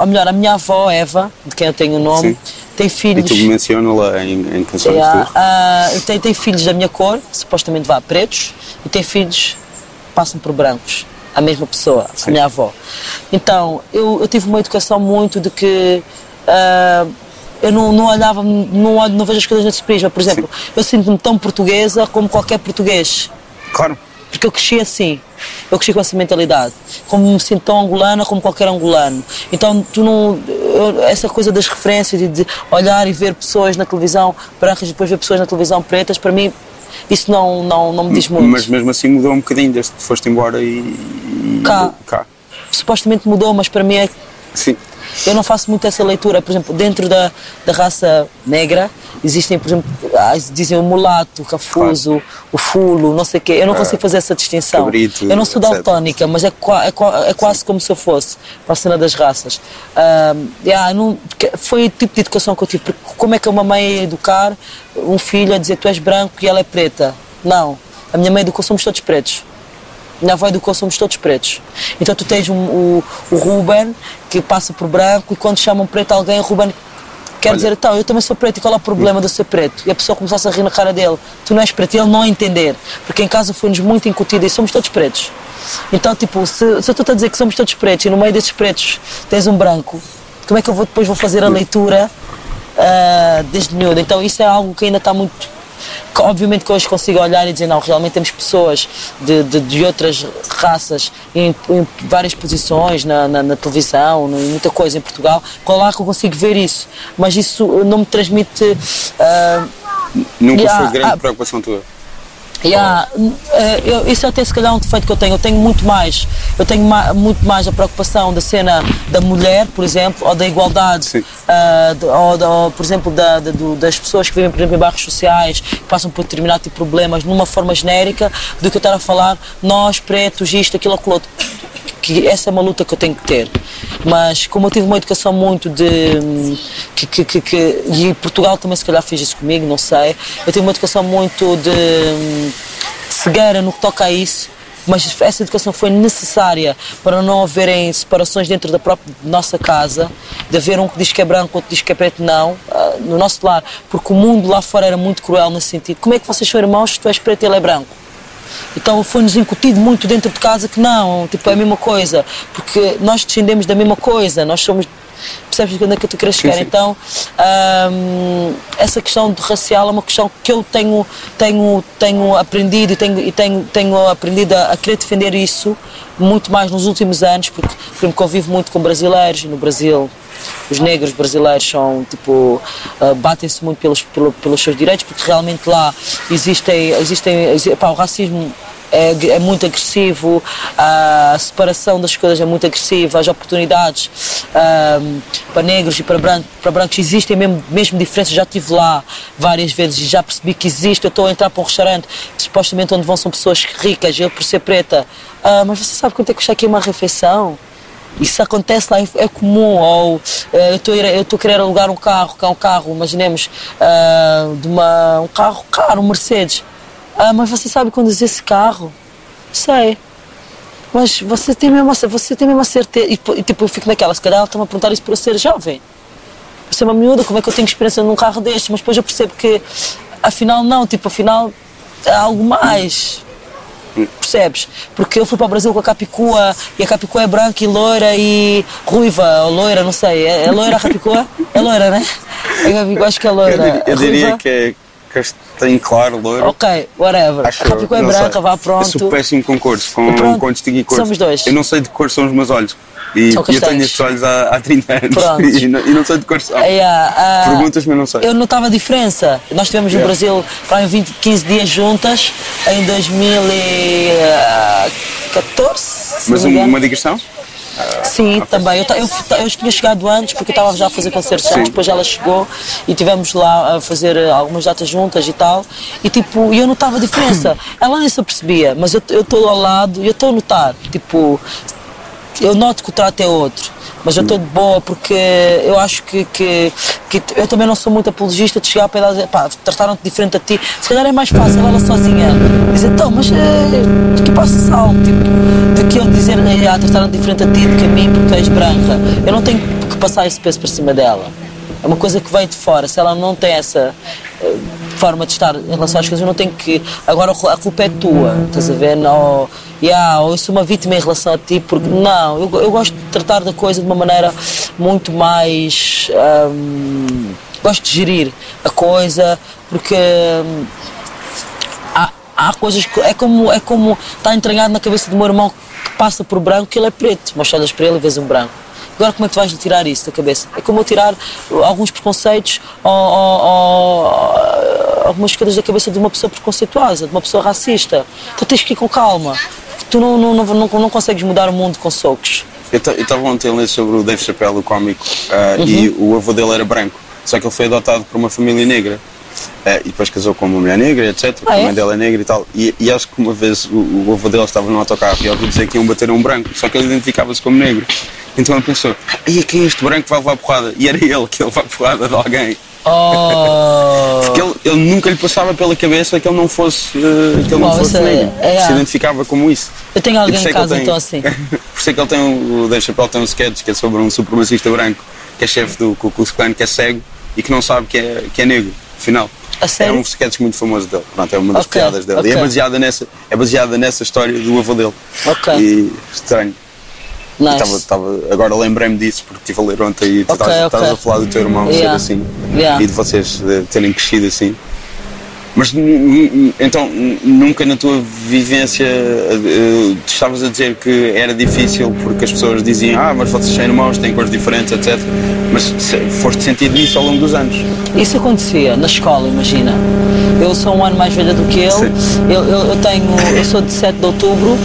ou melhor, a minha avó, Eva, de quem eu tenho o nome, Sim. tem E filhos. tu menciona-la em, em canções Yeah, ah, eu tenho, tenho filhos da minha cor, supostamente vá pretos, e tenho filhos que passam por brancos. A mesma pessoa, a minha avó. Então, eu, eu tive uma educação muito de que ah, eu não, não olhava, não, não vejo as coisas nesse prisma. Por exemplo, eu sinto-me tão portuguesa como qualquer português. Claro. Porque eu cresci assim. Eu cresci com essa mentalidade. Como me sinto tão angolana como qualquer angolano. Então, tu não. essa coisa das referências e de olhar e ver pessoas na televisão brancas e depois ver pessoas na televisão pretas, para mim, isso não, não, não me diz muito. Mas mesmo assim mudou um bocadinho desde que foste embora e. Cá. cá. Supostamente mudou, mas para mim é Sim. Eu não faço muito essa leitura. Por exemplo, dentro da, da raça negra, existem, por exemplo, ah, dizem o mulato, o cafuso, o fulo, não sei o quê. Eu não consigo fazer essa distinção. cabrito, eu não sou daltónica, mas é, qua- é, qua- é quase como se eu fosse para a cena das raças. Ah, yeah, não- foi o tipo de educação que eu tive. Porque como é que uma mãe ia educar um filho a dizer tu és branco e ela é preta? Não. A minha mãe educou, somos todos pretos. Minha avó educou, somos todos pretos. Então tu tens um- o, o Ruben, que passa por branco, e quando chamam preto alguém, o Ruben quer Olha. dizer, então, eu também sou preto, e qual é o problema de eu ser preto? E a pessoa começasse a rir na cara dele, tu não és preto, e ele não entender. Porque em casa foi-nos muito incutido, e somos todos pretos. Então, tipo, se, se eu estou a dizer que somos todos pretos, e no meio desses pretos tens um branco, como é que eu vou, depois vou fazer a leitura ah, desde miúdo? Então isso é algo que ainda está muito obviamente que hoje consigo olhar e dizer não, realmente temos pessoas de, de, de outras raças em, em várias posições na, na, na televisão, em muita coisa em Portugal, claro que eu consigo ver isso, mas isso não me transmite ah, Nunca Yeah, foi grande ah, preocupação tua. Yeah, eu, isso é até se calhar um defeito que eu tenho. Eu tenho muito mais, eu tenho ma- muito mais a preocupação da cena da mulher, por exemplo, ou da igualdade, ah, de- ou, da- ou, por exemplo, da- do- das pessoas que vivem, por exemplo, em bairros sociais, que passam por determinado tipo de problemas, numa forma genérica, do que eu estar a falar nós, pretos, isto, aquilo, aquilo outro. Que essa é uma luta que eu tenho que ter. Mas como eu tive uma educação muito de. Que, que, que, que- e Portugal também se calhar fez isso comigo, não sei. Eu tive uma educação muito de, de cegueira no que toca a isso. Mas essa educação foi necessária para não haverem separações dentro da própria nossa casa, de haver um que diz que é branco, outro diz que é preto, não, ah, no nosso lar, porque o mundo lá fora era muito cruel nesse sentido. Como é que vocês são irmãos se tu és preto e ele é branco? Então foi-nos incutido muito dentro de casa que não, tipo, é a mesma coisa, porque nós descendemos da mesma coisa, nós somos. Percebes onde é que tu queres chegar? sim. Então, hum, essa questão de racial é uma questão que eu tenho, tenho, tenho aprendido e tenho, e tenho, tenho aprendido a, a querer defender isso muito mais nos últimos anos, porque, porque convivo muito com brasileiros e no Brasil os negros brasileiros são tipo ah, batem-se muito pelos, pelo- pelos seus direitos porque realmente lá existem existem exi- pá, o racismo é, é muito agressivo, a separação das coisas é muito agressiva, as oportunidades ah, para negros e para brancos, para brancos existem mesmo, mesmo diferenças. Já estive lá várias vezes e já percebi que existe. Eu estou a entrar para um restaurante supostamente onde vão são pessoas ricas, eu por ser preta, ah, mas você sabe quanto é que custa aqui uma refeição? Isso acontece lá, é comum. Ou eh, eu estou a querer alugar um carro, que é um carro, imaginemos, ah, de uma, um carro caro, um Mercedes. Ah, mas você sabe conduzir esse carro? Sei. Mas você tem mesmo, a- você tem mesmo a certeza. E, e, tipo, eu fico naquela, se calhar ela está-me a perguntar isso por eu ser jovem. Por ser uma miúda, como é que eu tenho experiência num carro deste? Mas depois eu percebo que, afinal, não, tipo, afinal, há algo mais. Percebes? Porque eu fui para o Brasil com a Capicua e a Capicua é branca e loira e ruiva, ou loira, não sei. É, é loira a Capicua? É loira, né? Capicua acho que é Eu, loira. diria- eu diria que é castanho claro, loiro. Ok, whatever. Acho a é não sei. branca, vá Eu sou pronto. péssimo com cores, com, Pronto, com distinguir cores. somos dois. Eu não sei de cor são os meus olhos. E eu tenho estes olhos há, há 30 anos. Pronto. *laughs* E não, e não sei de cor são. Yeah, ah, Perguntas-me, eu não sei. Eu notava a diferença. Nós estivemos no Yeah. Brasil para aí 20, 15 dias juntas em 2014. se Mas uma digressão? Sim, também. Eu, eu, eu tinha chegado antes porque eu estava já a fazer concertos antes, depois ela chegou e tivemos lá a fazer eh, algumas datas juntas e tal. E tipo, eu notava a diferença. Ela nem se apercebia, mas eu estou ao lado e eu estou a notar. Tipo, eu noto que o trato é outro. Mas eu estou de boa porque eu acho que, que, que eu também não sou muito apologista de chegar ao pé dela e dizer, pá, trataram-te diferente a ti. Se calhar é mais fácil ela sozinha dizer, então, mas eh, tu passas algo, tipo, de que eu dizer, eh, ah, trataram-te diferente a ti do que a mim porque és branca. Eu não tenho que passar esse peso para cima dela. É uma coisa que veio de fora. Se ela não tem essa eh, forma de estar em relação às coisas, eu não tenho que. Agora a culpa é tua, estás a ver? Ou, yeah, ou eu sou uma vítima em relação a ti, porque não, eu, eu gosto de tratar da coisa de uma maneira muito mais. hum, gosto de gerir a coisa, porque. hum, há, há coisas que é como é como está entranhado na cabeça do meu irmão que passa por branco que ele é preto, mas olhas para ele e vês um branco. Agora como é que tu vais lhe tirar isso da cabeça? É como eu tirar alguns preconceitos ou, ou- ou algumas coisas da cabeça de uma pessoa preconceituosa, de uma pessoa racista. Então tens que ir com calma. Tu não, não, não, não, consegues mudar o mundo com socos. Eu estava ontem a ler sobre o Dave Chappelle, o cómico, ah, e Uhum. o avô dele era branco. Só que ele foi adotado por uma família negra. Ah, e depois casou com uma mulher negra, etc. Ah, a é? mãe dela é negra e tal. E, e acho que uma vez o, o avô dele estava num autocarro e ouviu dizer que iam bater a um branco, só que ele identificava-se como negro. Então ele pensou: e quem é este branco que vai levar porrada? E era ele que ia levar porrada de alguém. Oh. Porque ele, ele nunca lhe passava pela cabeça que ele não fosse, eh, que ele não fosse isso é- negro. é, Se é. identificava como isso. Eu tenho E alguém em é que ele casa tem- então assim. *laughs* Por isso é que ele tem, um- o Dave Chappelle tem um sketch que é sobre um supremacista branco que é chefe do Ku Klux Klan, que é cego e que não sabe que é, que é negro, afinal. É um sketch muito famoso dele. Pronto, é uma das Ok, piadas dele. E ok. é baseada, nessa, é baseada nessa história do avô dele. Ok. E estranho. Nice. tava- tava- agora lembrei-me disso porque estive a ler ontem e tu Ok, estás ok. estás a falar do teu irmão ser Yeah. assim Yeah. e de vocês terem crescido assim. Mas então nunca na tua vivência eh, tu estavas a dizer que era difícil porque as pessoas diziam ah, mas vocês são irmãos, têm cores diferentes, etc. Mas foste sentido nisso ao longo dos anos. Isso acontecia na escola, imagina. Eu sou um ano mais velha do que ele. Eu, eu, eu tenho, eu sou de 7 de outubro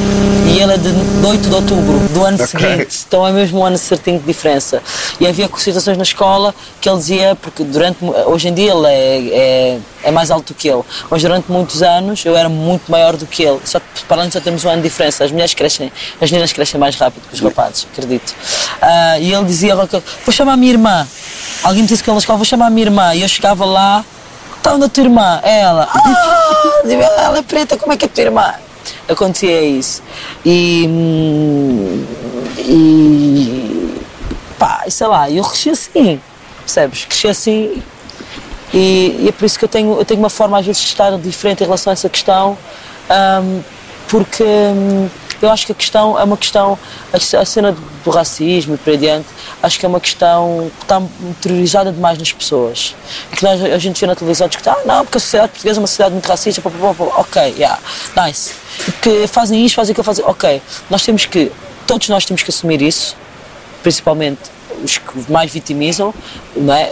e ele é de 8 de outubro do ano Ok. seguinte. Então é mesmo um ano certinho de diferença. E havia situações na escola que ele dizia, porque durante, hoje em dia ele é, é, é mais alto do que ele, mas durante muitos anos eu era muito maior do que ele. Só, de só termos um ano de diferença, as mulheres crescem, as meninas crescem mais rápido que os rapazes, acredito. Ah, e ele dizia, vou chamar a minha irmã. Alguém me disse que ele na escola, vou chamar a minha irmã. E eu chegava lá, está onde a tua irmã? É ela. Ah, ela é preta, como é que é a tua irmã? Acontecia isso. E. hum, E. pá, sei lá, eu cresci assim, percebes? Cresci assim. E, e é por isso que eu tenho, eu tenho uma forma às vezes de estar diferente em relação a essa questão, hum, porque hum, eu acho que a questão é uma questão, a cena do racismo e por aí adiante, acho que é uma questão que está interiorizada demais nas pessoas. E que nós, a gente vê na televisão discutir, ah não, porque a sociedade portuguesa é uma sociedade muito racista, pá, pá, pá, ok, yeah, nice. Porque fazem isto, fazem aquilo, fazem, ok. Nós temos que, todos nós temos que assumir isso, principalmente os que mais vitimizam, não é?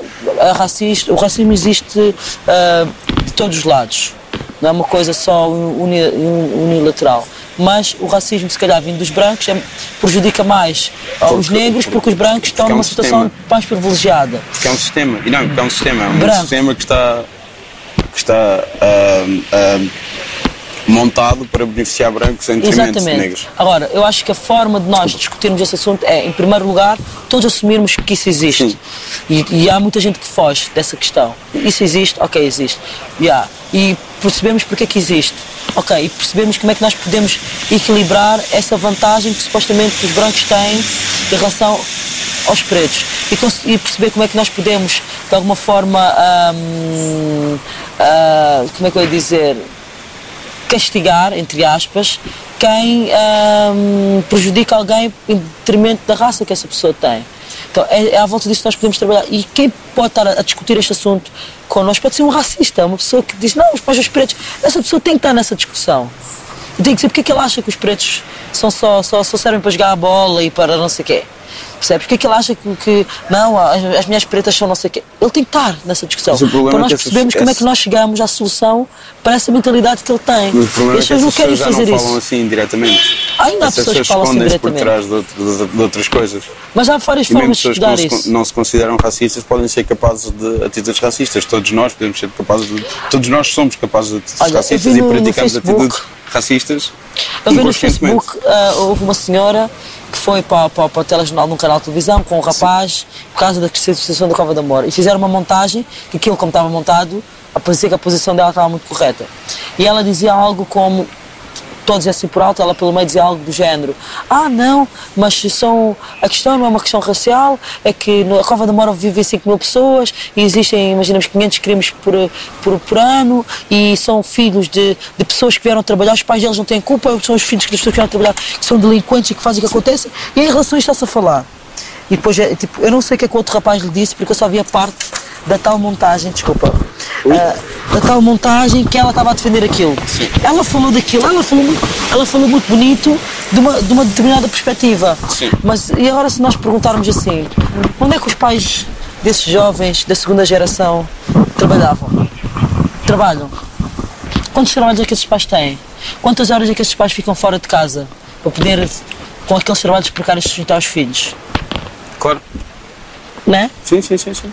Racista, o racismo existe ah, de todos os lados, não é uma coisa só uni- uni- unilateral. Mas o racismo, se calhar, vindo dos brancos, é- prejudica mais os negros porque os brancos estão porque é um numa situação sistema. mais privilegiada. Porque é um sistema. E não, porque é um sistema. É um Branco. sistema que está, que está ahm, ahm, montado para beneficiar brancos em detrimento de negros. Agora, eu acho que a forma de nós discutirmos esse assunto é, em primeiro lugar, todos assumirmos que isso existe. E, e há muita gente que foge dessa questão. Isso existe? Ok, existe. Yeah. E percebemos porque é que existe. Ok, e percebemos como é que nós podemos equilibrar essa vantagem que supostamente os brancos têm em relação aos pretos. E, perceber como é que nós podemos, de alguma forma, ahm, ah, como é que eu ia dizer, castigar, entre aspas, quem prejudica alguém em detrimento da raça que essa pessoa tem. Então é, é à volta disso que nós podemos trabalhar. E quem pode estar a, a discutir este assunto connosco pode ser um racista, uma pessoa que diz, não, os pais dos pretos, essa pessoa tem que estar nessa discussão. E tem que dizer porque é que ele acha que os pretos são só, só, só servem para jogar a bola e para não sei o quê. Percebes? Porque é que ele acha que, que não, as, as mulheres pretas são não sei o quê. Ele tem que estar nessa discussão. Para é nós essas- percebermos como é que nós chegamos à solução para essa mentalidade que ele tem. Mas o problema e é as pessoas não essas querem pessoas fazer não isso. falam assim diretamente. Ainda há Essas pessoas que falam assim escondem-se por diretamente. trás de, de- de outras coisas. Mas há várias E formas de pessoas não estudar se, isso. con- não se consideram racistas podem ser capazes de atitudes racistas. Todos nós podemos ser capazes de. Todos nós somos capazes de atitudes Olha, eu racistas e praticamos atitudes racistas. Eu vi no. Facebook, ah, houve uma senhora que foi para, para, para o telejornal num canal de televisão com um rapaz por causa da situação da Cova da Mora e fizeram uma montagem que aquilo como estava montado parecia que a posição dela estava muito correta e ela dizia algo como todos assim por alto, ela pelo meio dizia algo do género ah não, mas são a questão não é uma questão racial é que na Cova da Mora vivem 5 mil pessoas e existem, imaginamos, 500 crimes por, por, por ano e são filhos de, de pessoas que vieram trabalhar, os pais deles não têm culpa, são os filhos das pessoas que vieram trabalhar que são delinquentes e que fazem o que acontece. E em relação a isto está-se a falar. E depois, é, tipo, eu não sei o que é que o outro rapaz lhe disse porque eu só vi a parte da tal montagem, desculpa ah, da tal montagem que ela estava a defender aquilo. Ela falou daquilo, ela falou, muito- ela falou muito bonito de uma, de uma determinada perspectiva. Sim. Mas e agora se nós perguntarmos assim, onde é que os pais desses jovens da segunda geração trabalhavam? Trabalham. Quantos trabalhos é que esses pais têm? Quantas horas é que esses pais ficam fora de casa para poder, com aqueles trabalhos precários, sustentar os filhos? Claro. Né? Sim, sim, sim. sim.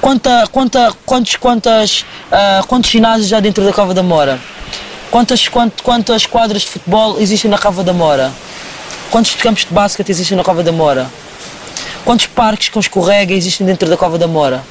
Quanta, quanta, quantos, quantas, ah, quantos ginásios já dentro da Cova da Mora? Quantas, quant, quantas quadras de futebol existem na Cova da Mora? Quantos campos de basquete existem na Cova da Mora? Quantos parques com escorrega existem dentro da Cova da Mora?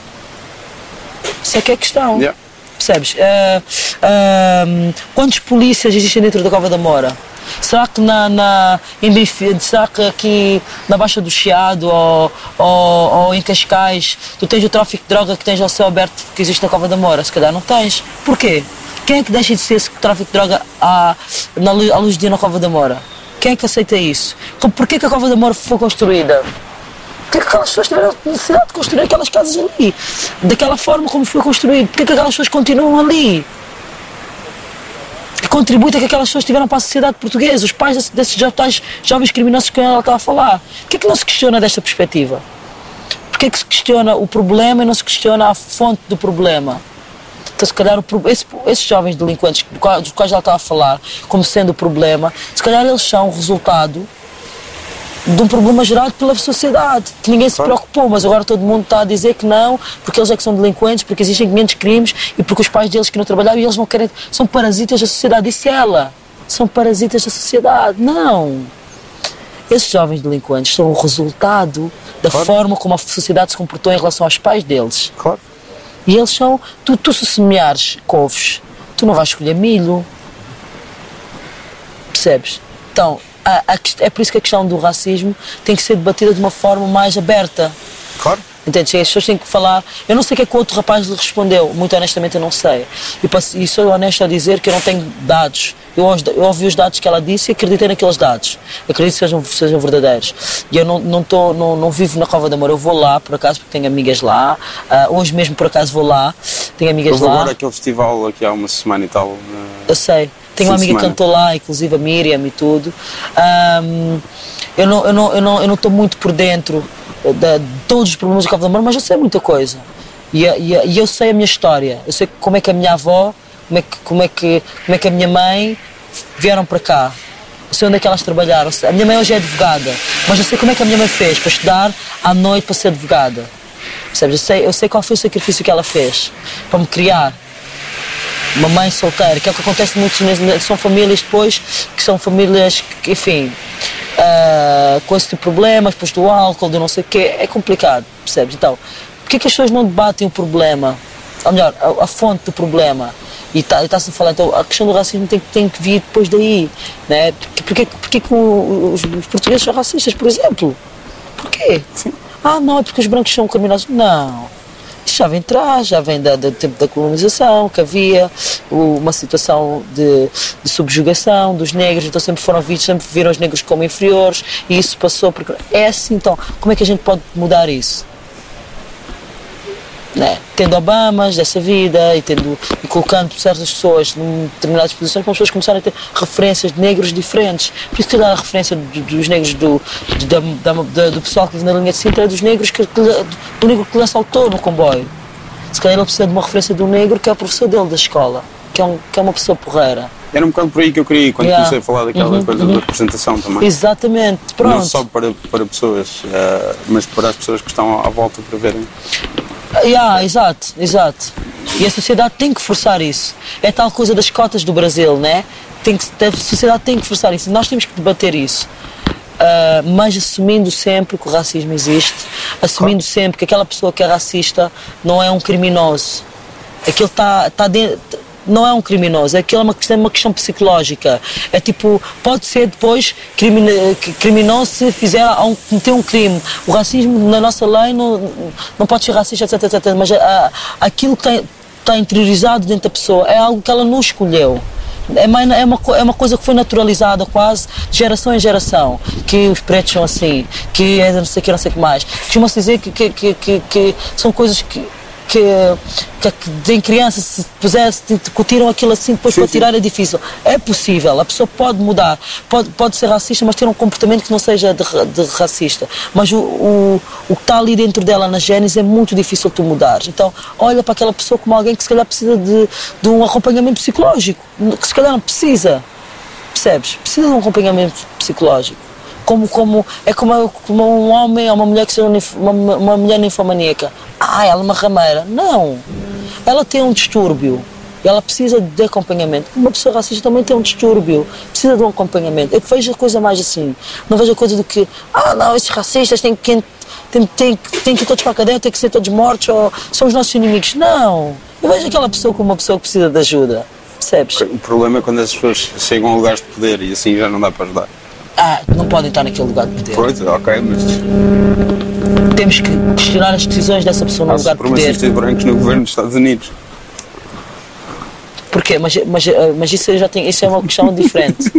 Isso é que é a questão. Yeah. Percebes? Ah, ah, quantos polícias existem dentro da Cova da Mora? Será que na, na, em Benfica, será que aqui na Baixa do Chiado ou, ou, ou em Cascais tu tens o tráfico de droga que tens ao céu aberto que existe na Cova da Mora? Se calhar não tens. Porquê? Quem é que deixa de ser esse tráfico de droga à, na, à luz do dia na Cova da Mora? Quem é que aceita isso? Porquê que a Cova da Mora foi construída? Porquê que aquelas pessoas tiveram necessidade de construir aquelas casas ali? Daquela forma como foi construído? Porquê que aquelas pessoas continuam ali? Que contribui para que aquelas pessoas tiveram para a sociedade portuguesa, os pais desses, desses jovens criminosos que ela está a falar. Porquê que não se questiona desta perspectiva? Porquê que se questiona o problema e não se questiona a fonte do problema? Então, se calhar, esse- esses jovens delinquentes dos quais ela está a falar, como sendo o problema, se calhar eles são o resultado de um problema gerado pela sociedade, que ninguém se preocupou, mas agora todo mundo está a dizer que não, porque eles é que são delinquentes, porque existem 500 crimes e porque os pais deles que não trabalhavam e eles não querem, são parasitas da sociedade, disse ela, são parasitas da sociedade, não. Esses jovens delinquentes são o resultado da Claro. forma como a sociedade se comportou em relação aos pais deles. Claro. E eles são, tu, tu se semeares couves, tu não vais escolher milho. Percebes? Então, a, a é por isso que a questão do racismo tem que ser debatida de uma forma mais aberta. Claro. Entendes? As pessoas têm que falar. Eu não sei o que é que o outro rapaz lhe respondeu, muito honestamente eu não sei. E, passo- e sou honesto a dizer que eu não tenho dados. Eu, eu ouvi os dados que ela disse e acreditei naqueles dados. Acredito que sejam, sejam verdadeiros. E eu não, não, tô, não, não vivo na Cova de Amor, eu vou lá por acaso porque tenho amigas lá. Ah, hoje mesmo por acaso vou lá, tenho amigas Houve lá. agora aquele festival aqui há uma semana e tal. na- Eu sei. Tenho uma amiga que cantou lá, inclusive a Miriam e tudo. Ahm, eu não eu não eu não eu não estou muito por dentro da- de todos os problemas do Cabo da Mar, mas eu sei muita coisa. E, e, e eu sei a minha história. Eu sei como é que a minha avó, como é que como é que como é que a minha mãe vieram para cá. Eu sei onde é que elas trabalharam. A minha mãe hoje é advogada, mas eu sei como é que a minha mãe fez para estudar à noite para ser advogada. Percebes? Eu sei, eu sei qual foi o sacrifício que ela fez para me criar uma mãe solteira, que é o que acontece muito nas- são famílias depois que são famílias que, enfim ah, com esse tipo de problemas, depois do álcool, do não sei o quê, é complicado, percebes? Então, porquê que as pessoas não debatem o problema? Ou melhor, a, a fonte do problema? E está- está-se a falar, então a questão do racismo tem, que- tem que vir depois daí, né? Porquê, porquê, que os, os portugueses são racistas, por exemplo? Porquê? Ah, não, é porque os brancos são criminosos. Não. Já vem atrás, já vem da- do tempo da colonização, que havia uma situação de, de subjugação dos negros, então sempre foram vistos, sempre viram os negros como inferiores, e isso passou porque é assim, então, como é que a gente pode mudar isso? Né? Tendo Obamas dessa vida e, tendo, e colocando certas pessoas em determinadas posições para as pessoas começarem a ter referências de negros diferentes. Por isso que dá a referência do- dos negros do, do, da- da- do pessoal que vive na linha de Sintra é dos negros que, que, do negro que assaltou no comboio. Se calhar ele precisa de uma referência do negro que é o professor dele da escola, que é, um, que é uma pessoa porreira. Era um bocado por aí que eu queria ir, quando Yeah. comecei a falar daquela Uhum, coisa da representação também. Exatamente, pronto. Não só para, para pessoas, eh, mas para as pessoas que estão à volta para verem. Yeah, exato, exato. E a sociedade tem que forçar isso. É tal coisa das cotas do Brasil, né? Tem que, a sociedade tem que forçar isso. Nós temos que debater isso. Ah, mas assumindo sempre que o racismo existe, assumindo sempre que aquela pessoa que é racista não é um criminoso. Aquilo está tá dentro. Não é um criminoso, aquilo é uma questão, uma questão psicológica. É tipo, pode ser depois criminoso se fizer um, cometer um crime. O racismo na nossa lei não, não pode ser racista, etc, etc. Mas ah, aquilo que está, interiorizado dentro da pessoa é algo que ela não escolheu. É uma, é, uma, é uma coisa que foi naturalizada quase de geração em geração. Que os pretos são assim, que é não sei o que, não sei o que mais. Costuma-se dizer que, que, que, que, que são coisas que. Que, que, que em criança se pusesse, discutiram aquilo assim, depois Sim, para sim. tirar é difícil. É possível, a pessoa pode mudar, pode, pode ser racista, mas ter um comportamento que não seja de, de racista. Mas o, o, o que está ali dentro dela na genes é muito difícil tu mudares. Então, olha para aquela pessoa como alguém que se calhar precisa de, de um acompanhamento psicológico, que se calhar não precisa. Percebes? Precisa de um acompanhamento psicológico. Como, como, é como, como um homem ou uma mulher que seja uma, uma mulher ninfomaníaca. Ah, ela é uma rameira. Não. Ela tem um distúrbio. Ela precisa de acompanhamento. Uma pessoa racista também tem um distúrbio. Precisa de um acompanhamento. Eu vejo a coisa mais assim. Não vejo a coisa do que, ah, não, esses racistas têm que, têm, têm, têm que ir todos para a cadeia, têm que ser todos mortos, ou são os nossos inimigos. Não. Eu vejo aquela pessoa como uma pessoa que precisa de ajuda. Percebes? O problema é quando as pessoas chegam a lugares de poder e assim já não dá para ajudar. Ah, não podem estar naquele lugar de poder. Pois, ok, mas Temos que questionar as decisões dessa pessoa no há lugar de poder. supremacistas brancos no governo dos Estados Unidos. Porquê? Mas, mas, mas isso, já tem, isso é uma questão *laughs* diferente.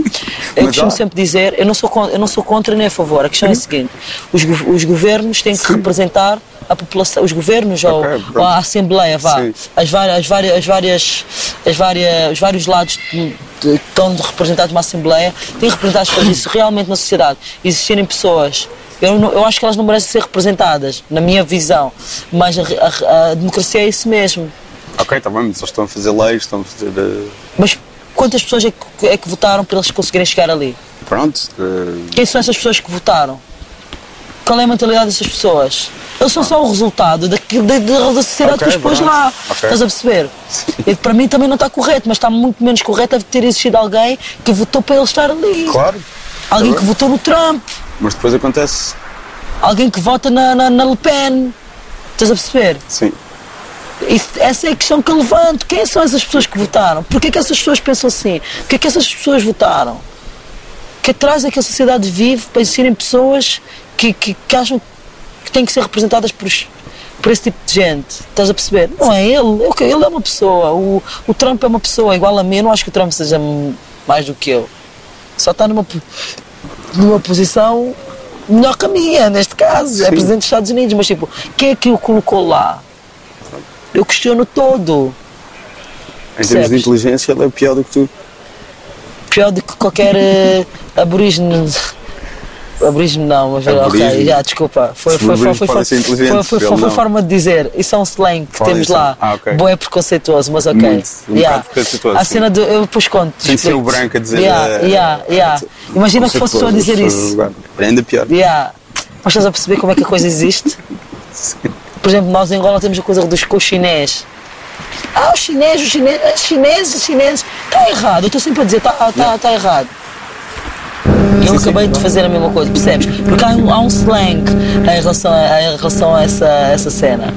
Eu Mas costumo há. sempre dizer, eu não, sou, eu não sou contra nem a favor. A questão é a seguinte: os, os governos têm que representar a população, os governos ou, Ok, pronto. ou a Assembleia, vá, Sim. as várias, as várias, as várias, as várias, os vários lados de, de, que estão representados numa Assembleia têm que representar as pessoas. Isso realmente na sociedade. Existirem pessoas. Eu, não- eu acho que elas não merecem ser representadas, na minha visão. Mas a, a- a democracia é isso mesmo. Ok, está bem, mas eles estão a fazer leis, estão a fazer. eh, Mas quantas pessoas é que, é que votaram para eles conseguirem chegar ali? Pronto. eh, Quem são essas pessoas que votaram? qual é a mentalidade dessas pessoas? Eles são só o resultado daquilo, da, da sociedade Ok, que os pôs lá. Ok. Estás a perceber? E para mim também não está correto, mas está muito menos correto deve ter existido alguém que votou para ele estar ali. Claro. Alguém que votou no Trump. Mas depois acontece. Alguém que vota na, na, na Le Pen. Estás a perceber? Sim. Isso- essa é a questão que eu levanto. Quem são essas pessoas que votaram? Porquê que essas pessoas pensam assim? Porquê que essas pessoas votaram? Que atrás é que a sociedade vive para existirem pessoas que, que, que acham que têm que ser representadas por, por esse tipo de gente? Estás a perceber? Não é ele. Ok, Ele é uma pessoa. O, o Trump é uma pessoa igual a mim. Eu não acho que o Trump seja mais do que eu. Só está numa, numa posição melhor que a minha, neste caso. É Sim. presidente dos Estados Unidos. Mas, tipo, quem é que o colocou lá? Eu questiono todo. Em termos de inteligência, ele é pior do que tu. Pior do que qualquer eh, aborígene. Aborígene não, mas ok, já, desculpa. Foi, foi, foi, foi, foi, foi, foi, foi, foi não. forma de dizer. Isso é um slang que temos lá. Ah, ok. Bom é preconceituoso, mas ok. Muito, um bocado preconceituoso, A sim. cena do. Eu depois conto. Sem ser o branco a dizer. Yeah, eh, yeah, yeah. Imagina que fosse tu a dizer isso. É ainda pior. Yeah. Mas estás a perceber como é que a coisa existe? *laughs* Por exemplo, nós em Angola temos a coisa dos com chinês. Ah, o chinês, o chinês, os chineses, os chineses. Está errado, eu estou sempre a dizer, está tá, tá errado. Eu acabei de fazer a mesma coisa, percebes? Porque há um, há um slang em relação a, em relação a essa, essa cena.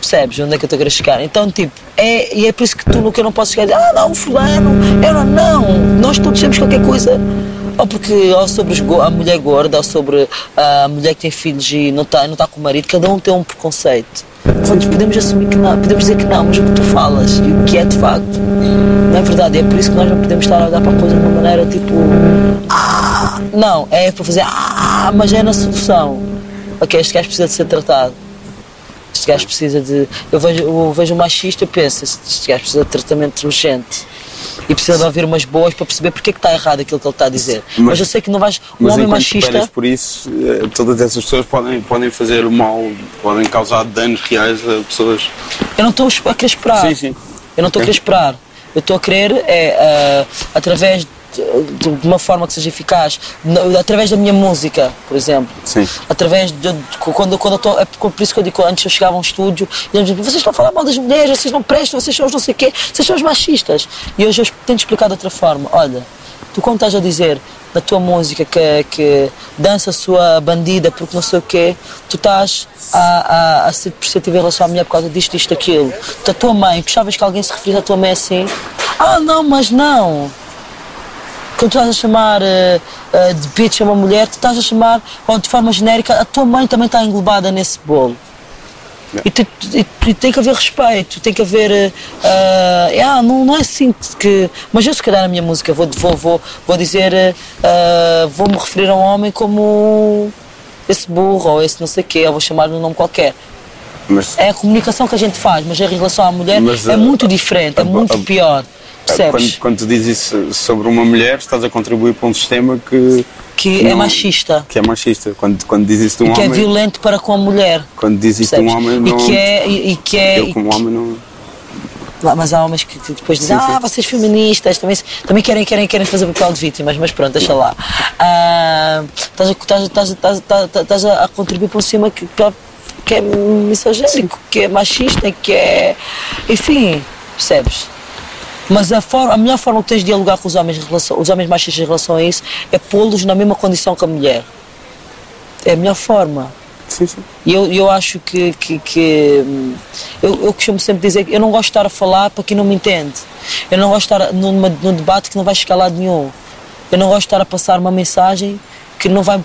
Percebes onde é que eu estou a chegar? Então, tipo, é, e é por isso que tu nunca não podes chegar e dizer, ah, não, fulano, eu não, não. Nós todos temos qualquer coisa. Ou porque, ou sobre a mulher gorda, ou sobre a mulher que tem filhos e não está não tá com o marido, cada um tem um preconceito. Portanto, podemos assumir que não, podemos dizer que não, mas o que tu falas e o que é de facto, não é verdade. É por isso que nós não podemos estar a olhar para a coisa de uma maneira tipo, ah, não, é para fazer, ah, mas é na solução. Ok, este gajo precisa de ser tratado. Este gajo precisa de. Eu vejo, eu vejo um machista e penso, este gajo precisa de tratamento urgente. E precisa de ouvir umas boas para perceber porque é que está errado aquilo que ele está a dizer. Mas, Mas- eu sei que não vais. Um homem machista. por isso, eh, todas essas pessoas podem, podem fazer mal, podem causar danos reais a pessoas. Eu não estou a querer esperar. Sim, sim. Eu não estou a querer esperar. Eu estou a querer, é, ah, através de, uma forma que seja eficaz, através da minha música, por exemplo. Sim. Através de, de- quando, quando eu estou. É por isso que eu digo, antes eu chegava a um estúdio e eles diziam, vocês estão a falar mal das mulheres, vocês não prestam, vocês são os não sei o quê, vocês são os machistas. E hoje eu tento explicar de outra forma. Olha, tu quando estás a dizer na tua música que, que dança a sua bandida porque não sei o quê, tu estás a, a, a ser perceptível em relação à mulher por causa disto, isto, aquilo. Da tua mãe, gostavas que alguém se referisse à tua mãe assim? Ah, não, mas não. Quando tu estás a chamar eh, de bitch a uma mulher, tu estás a chamar, ou de forma genérica, a tua mãe também está englobada nesse bolo. E, te- e- e tem que haver respeito, tem que haver. eh, ah, não, não é assim que. Mas eu, se calhar, na minha música vou, vou, vou, vou dizer. eh, eh, vou-me referir a um homem como esse burro ou esse não sei o quê, ou vou chamar-lhe um nome qualquer. Mas É a comunicação que a gente faz, mas em relação à mulher Mas, é muito diferente, é muito pior. Percebes? quando, quando tu dizes isso sobre uma mulher, estás a contribuir para um sistema que, que é não- machista. que é machista. Quando, quando dizes isso de um e que é homem, violento para com a mulher. quando dizes isso de um homem, não, e que é. E, e que é eu e como homem não. Mas há homens que depois dizem, Sim, sim. ah, vocês feministas também, também querem, querem, querem fazer papel de vítimas, mas pronto, deixa lá. Ah, Estás a- estás estás a- estás contribuir para um sistema que, que é misogénico, que é machista, que é. Enfim, percebes? Mas a, forma, a melhor forma que tens de dialogar com os homens, os homens machistas em relação a isso é pô-los na mesma condição que a mulher. É a melhor forma. Sim, sim. E eu, eu acho que. que, que, hum, eu, eu costumo sempre dizer que eu não gosto de estar a falar para quem não me entende. Eu não gosto de estar numa, num debate que não vai chegar a lado nenhum. Eu não gosto de estar a passar uma mensagem que não vai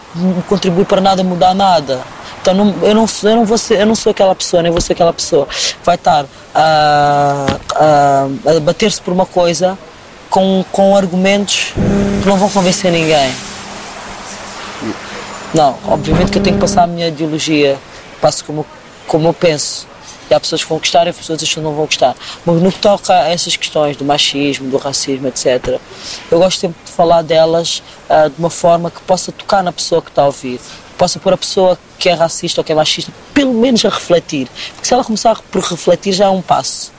contribuir para nada, mudar nada. Então não, eu, não, eu, não vou ser, eu não sou aquela pessoa, nem vou ser aquela pessoa. Vai estar a, a, a bater-se por uma coisa com, com argumentos que não vão convencer ninguém. Não, obviamente que eu tenho que passar a minha ideologia, passo como, como eu penso. E há pessoas que vão gostar e há pessoas que não vão gostar. Mas no que toca a essas questões do machismo, do racismo, etc., eu gosto sempre de falar delas ah, de uma forma que possa tocar na pessoa que está a ouvir. Possa pôr a pessoa que é racista ou que é machista, pelo menos a refletir. Porque se ela começar por refletir, já é um passo.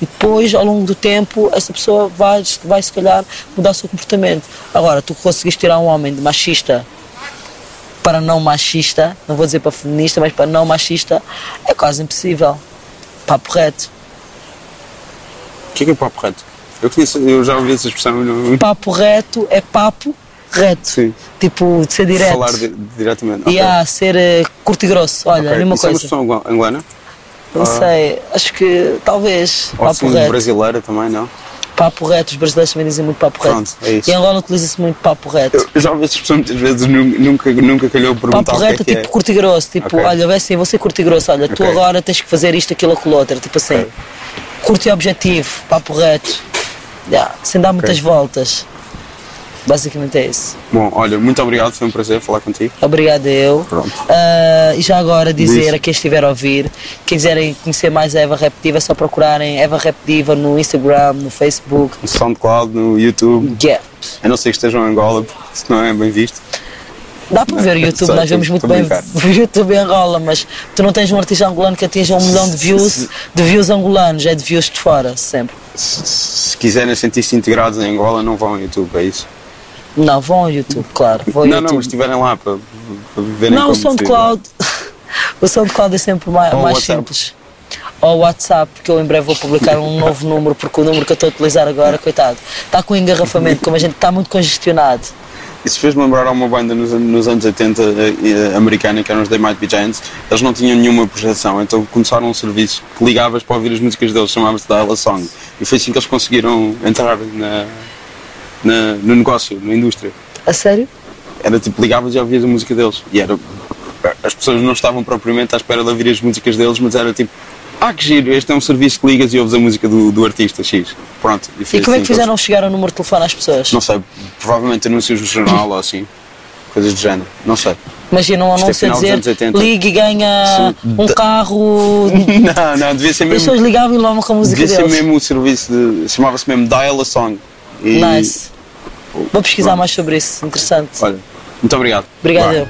E depois, ao longo do tempo, essa pessoa vai, vai se calhar mudar o seu comportamento. Agora, tu conseguiste tirar um homem de machista para não machista, não vou dizer para feminista, mas para não machista, é quase impossível. Papo reto. O que é que é papo reto? Eu, conheço, eu já ouvi essa expressão. Papo reto é papo reto. Sim. Tipo, de ser direto. Falar di- diretamente. E Ok. a ser eh, curto e grosso. Olha, Ok. a mesma Isso é uma coisa. angolana? Não sei, acho que talvez. Ou papo reto. brasileira também, não? Papo reto, os brasileiros também dizem muito papo reto. Pronto, é isso. E em Angola utiliza-se muito papo reto. Eu, eu já ouvi essa expressão muitas vezes, nu- nunca, nunca calhou perguntar Papo que é reto, que tipo é. curto e grosso. Tipo, Ok. olha, vai assim, vou ser curto e grosso. Olha, tu Ok. agora tens que fazer isto, aquilo, aquilo outro. Tipo assim, Ok. curto e objetivo, papo reto. Yeah, sem dar muitas voltas. Basicamente é isso. Bom, olha, muito obrigado, foi um prazer falar contigo. Obrigada eu. Pronto. Ah, e já agora dizer Diz. a quem estiver a ouvir, quem quiserem conhecer mais a Eva Rap Diva, é só procurarem Eva Rap Diva no Instagram, no Facebook. No SoundCloud, no YouTube. Yeah. A não ser que estejam em Angola, porque isso não é bem visto. Dá para ver o *laughs* YouTube, nós vemos muito bem *laughs* o YouTube em Angola, mas tu não tens um artista angolano que atinja um milhão de views, de views angolanos, é de views de fora, sempre. Se, se quiserem sentir-se integrados em Angola, não vão ao YouTube, é isso? Não, vão ao YouTube, claro. Vão ao não, YouTube. não, mas estiverem lá para, para verem Não, o SoundCloud. *laughs* o SoundCloud é sempre mais, Ou mais simples. Ou o WhatsApp, que eu em breve vou publicar um novo número, porque o número que eu estou a utilizar agora, coitado, está com engarrafamento, como a gente está muito congestionado. Isso fez-me lembrar a uma banda nos, nos anos 80 eh, eh, americana, que eram os They Might Be Giants. Eles não tinham nenhuma projeção, então começaram um serviço que ligavas para ouvir as músicas deles, chamava-se Dial a Song. E foi assim que eles conseguiram entrar na, na- no negócio, na indústria. A sério? Era tipo, ligavas e ouvias a música deles. E era. As pessoas não estavam propriamente à espera de ouvir as músicas deles, mas era tipo, ah que giro, este é um serviço que ligas e ouves a música do, do artista X. Pronto. foi E como é assim que fizeram chegar o número de telefone às pessoas? Não sei, provavelmente anúncios no jornal ou assim. Coisas do género. Não sei. Imagina um é anúncio a final dos dizer anos 80. ligue e ganha Sim. um carro. *laughs* Não, não, devia ser As mesmo. pessoas ligavam e logo com a música Devia ser deles. mesmo o serviço de. chamava-se mesmo Dial a Song. E, Nice. Vou pesquisar Pronto. mais sobre isso, interessante. Olha, muito obrigado. Obrigado. Eu.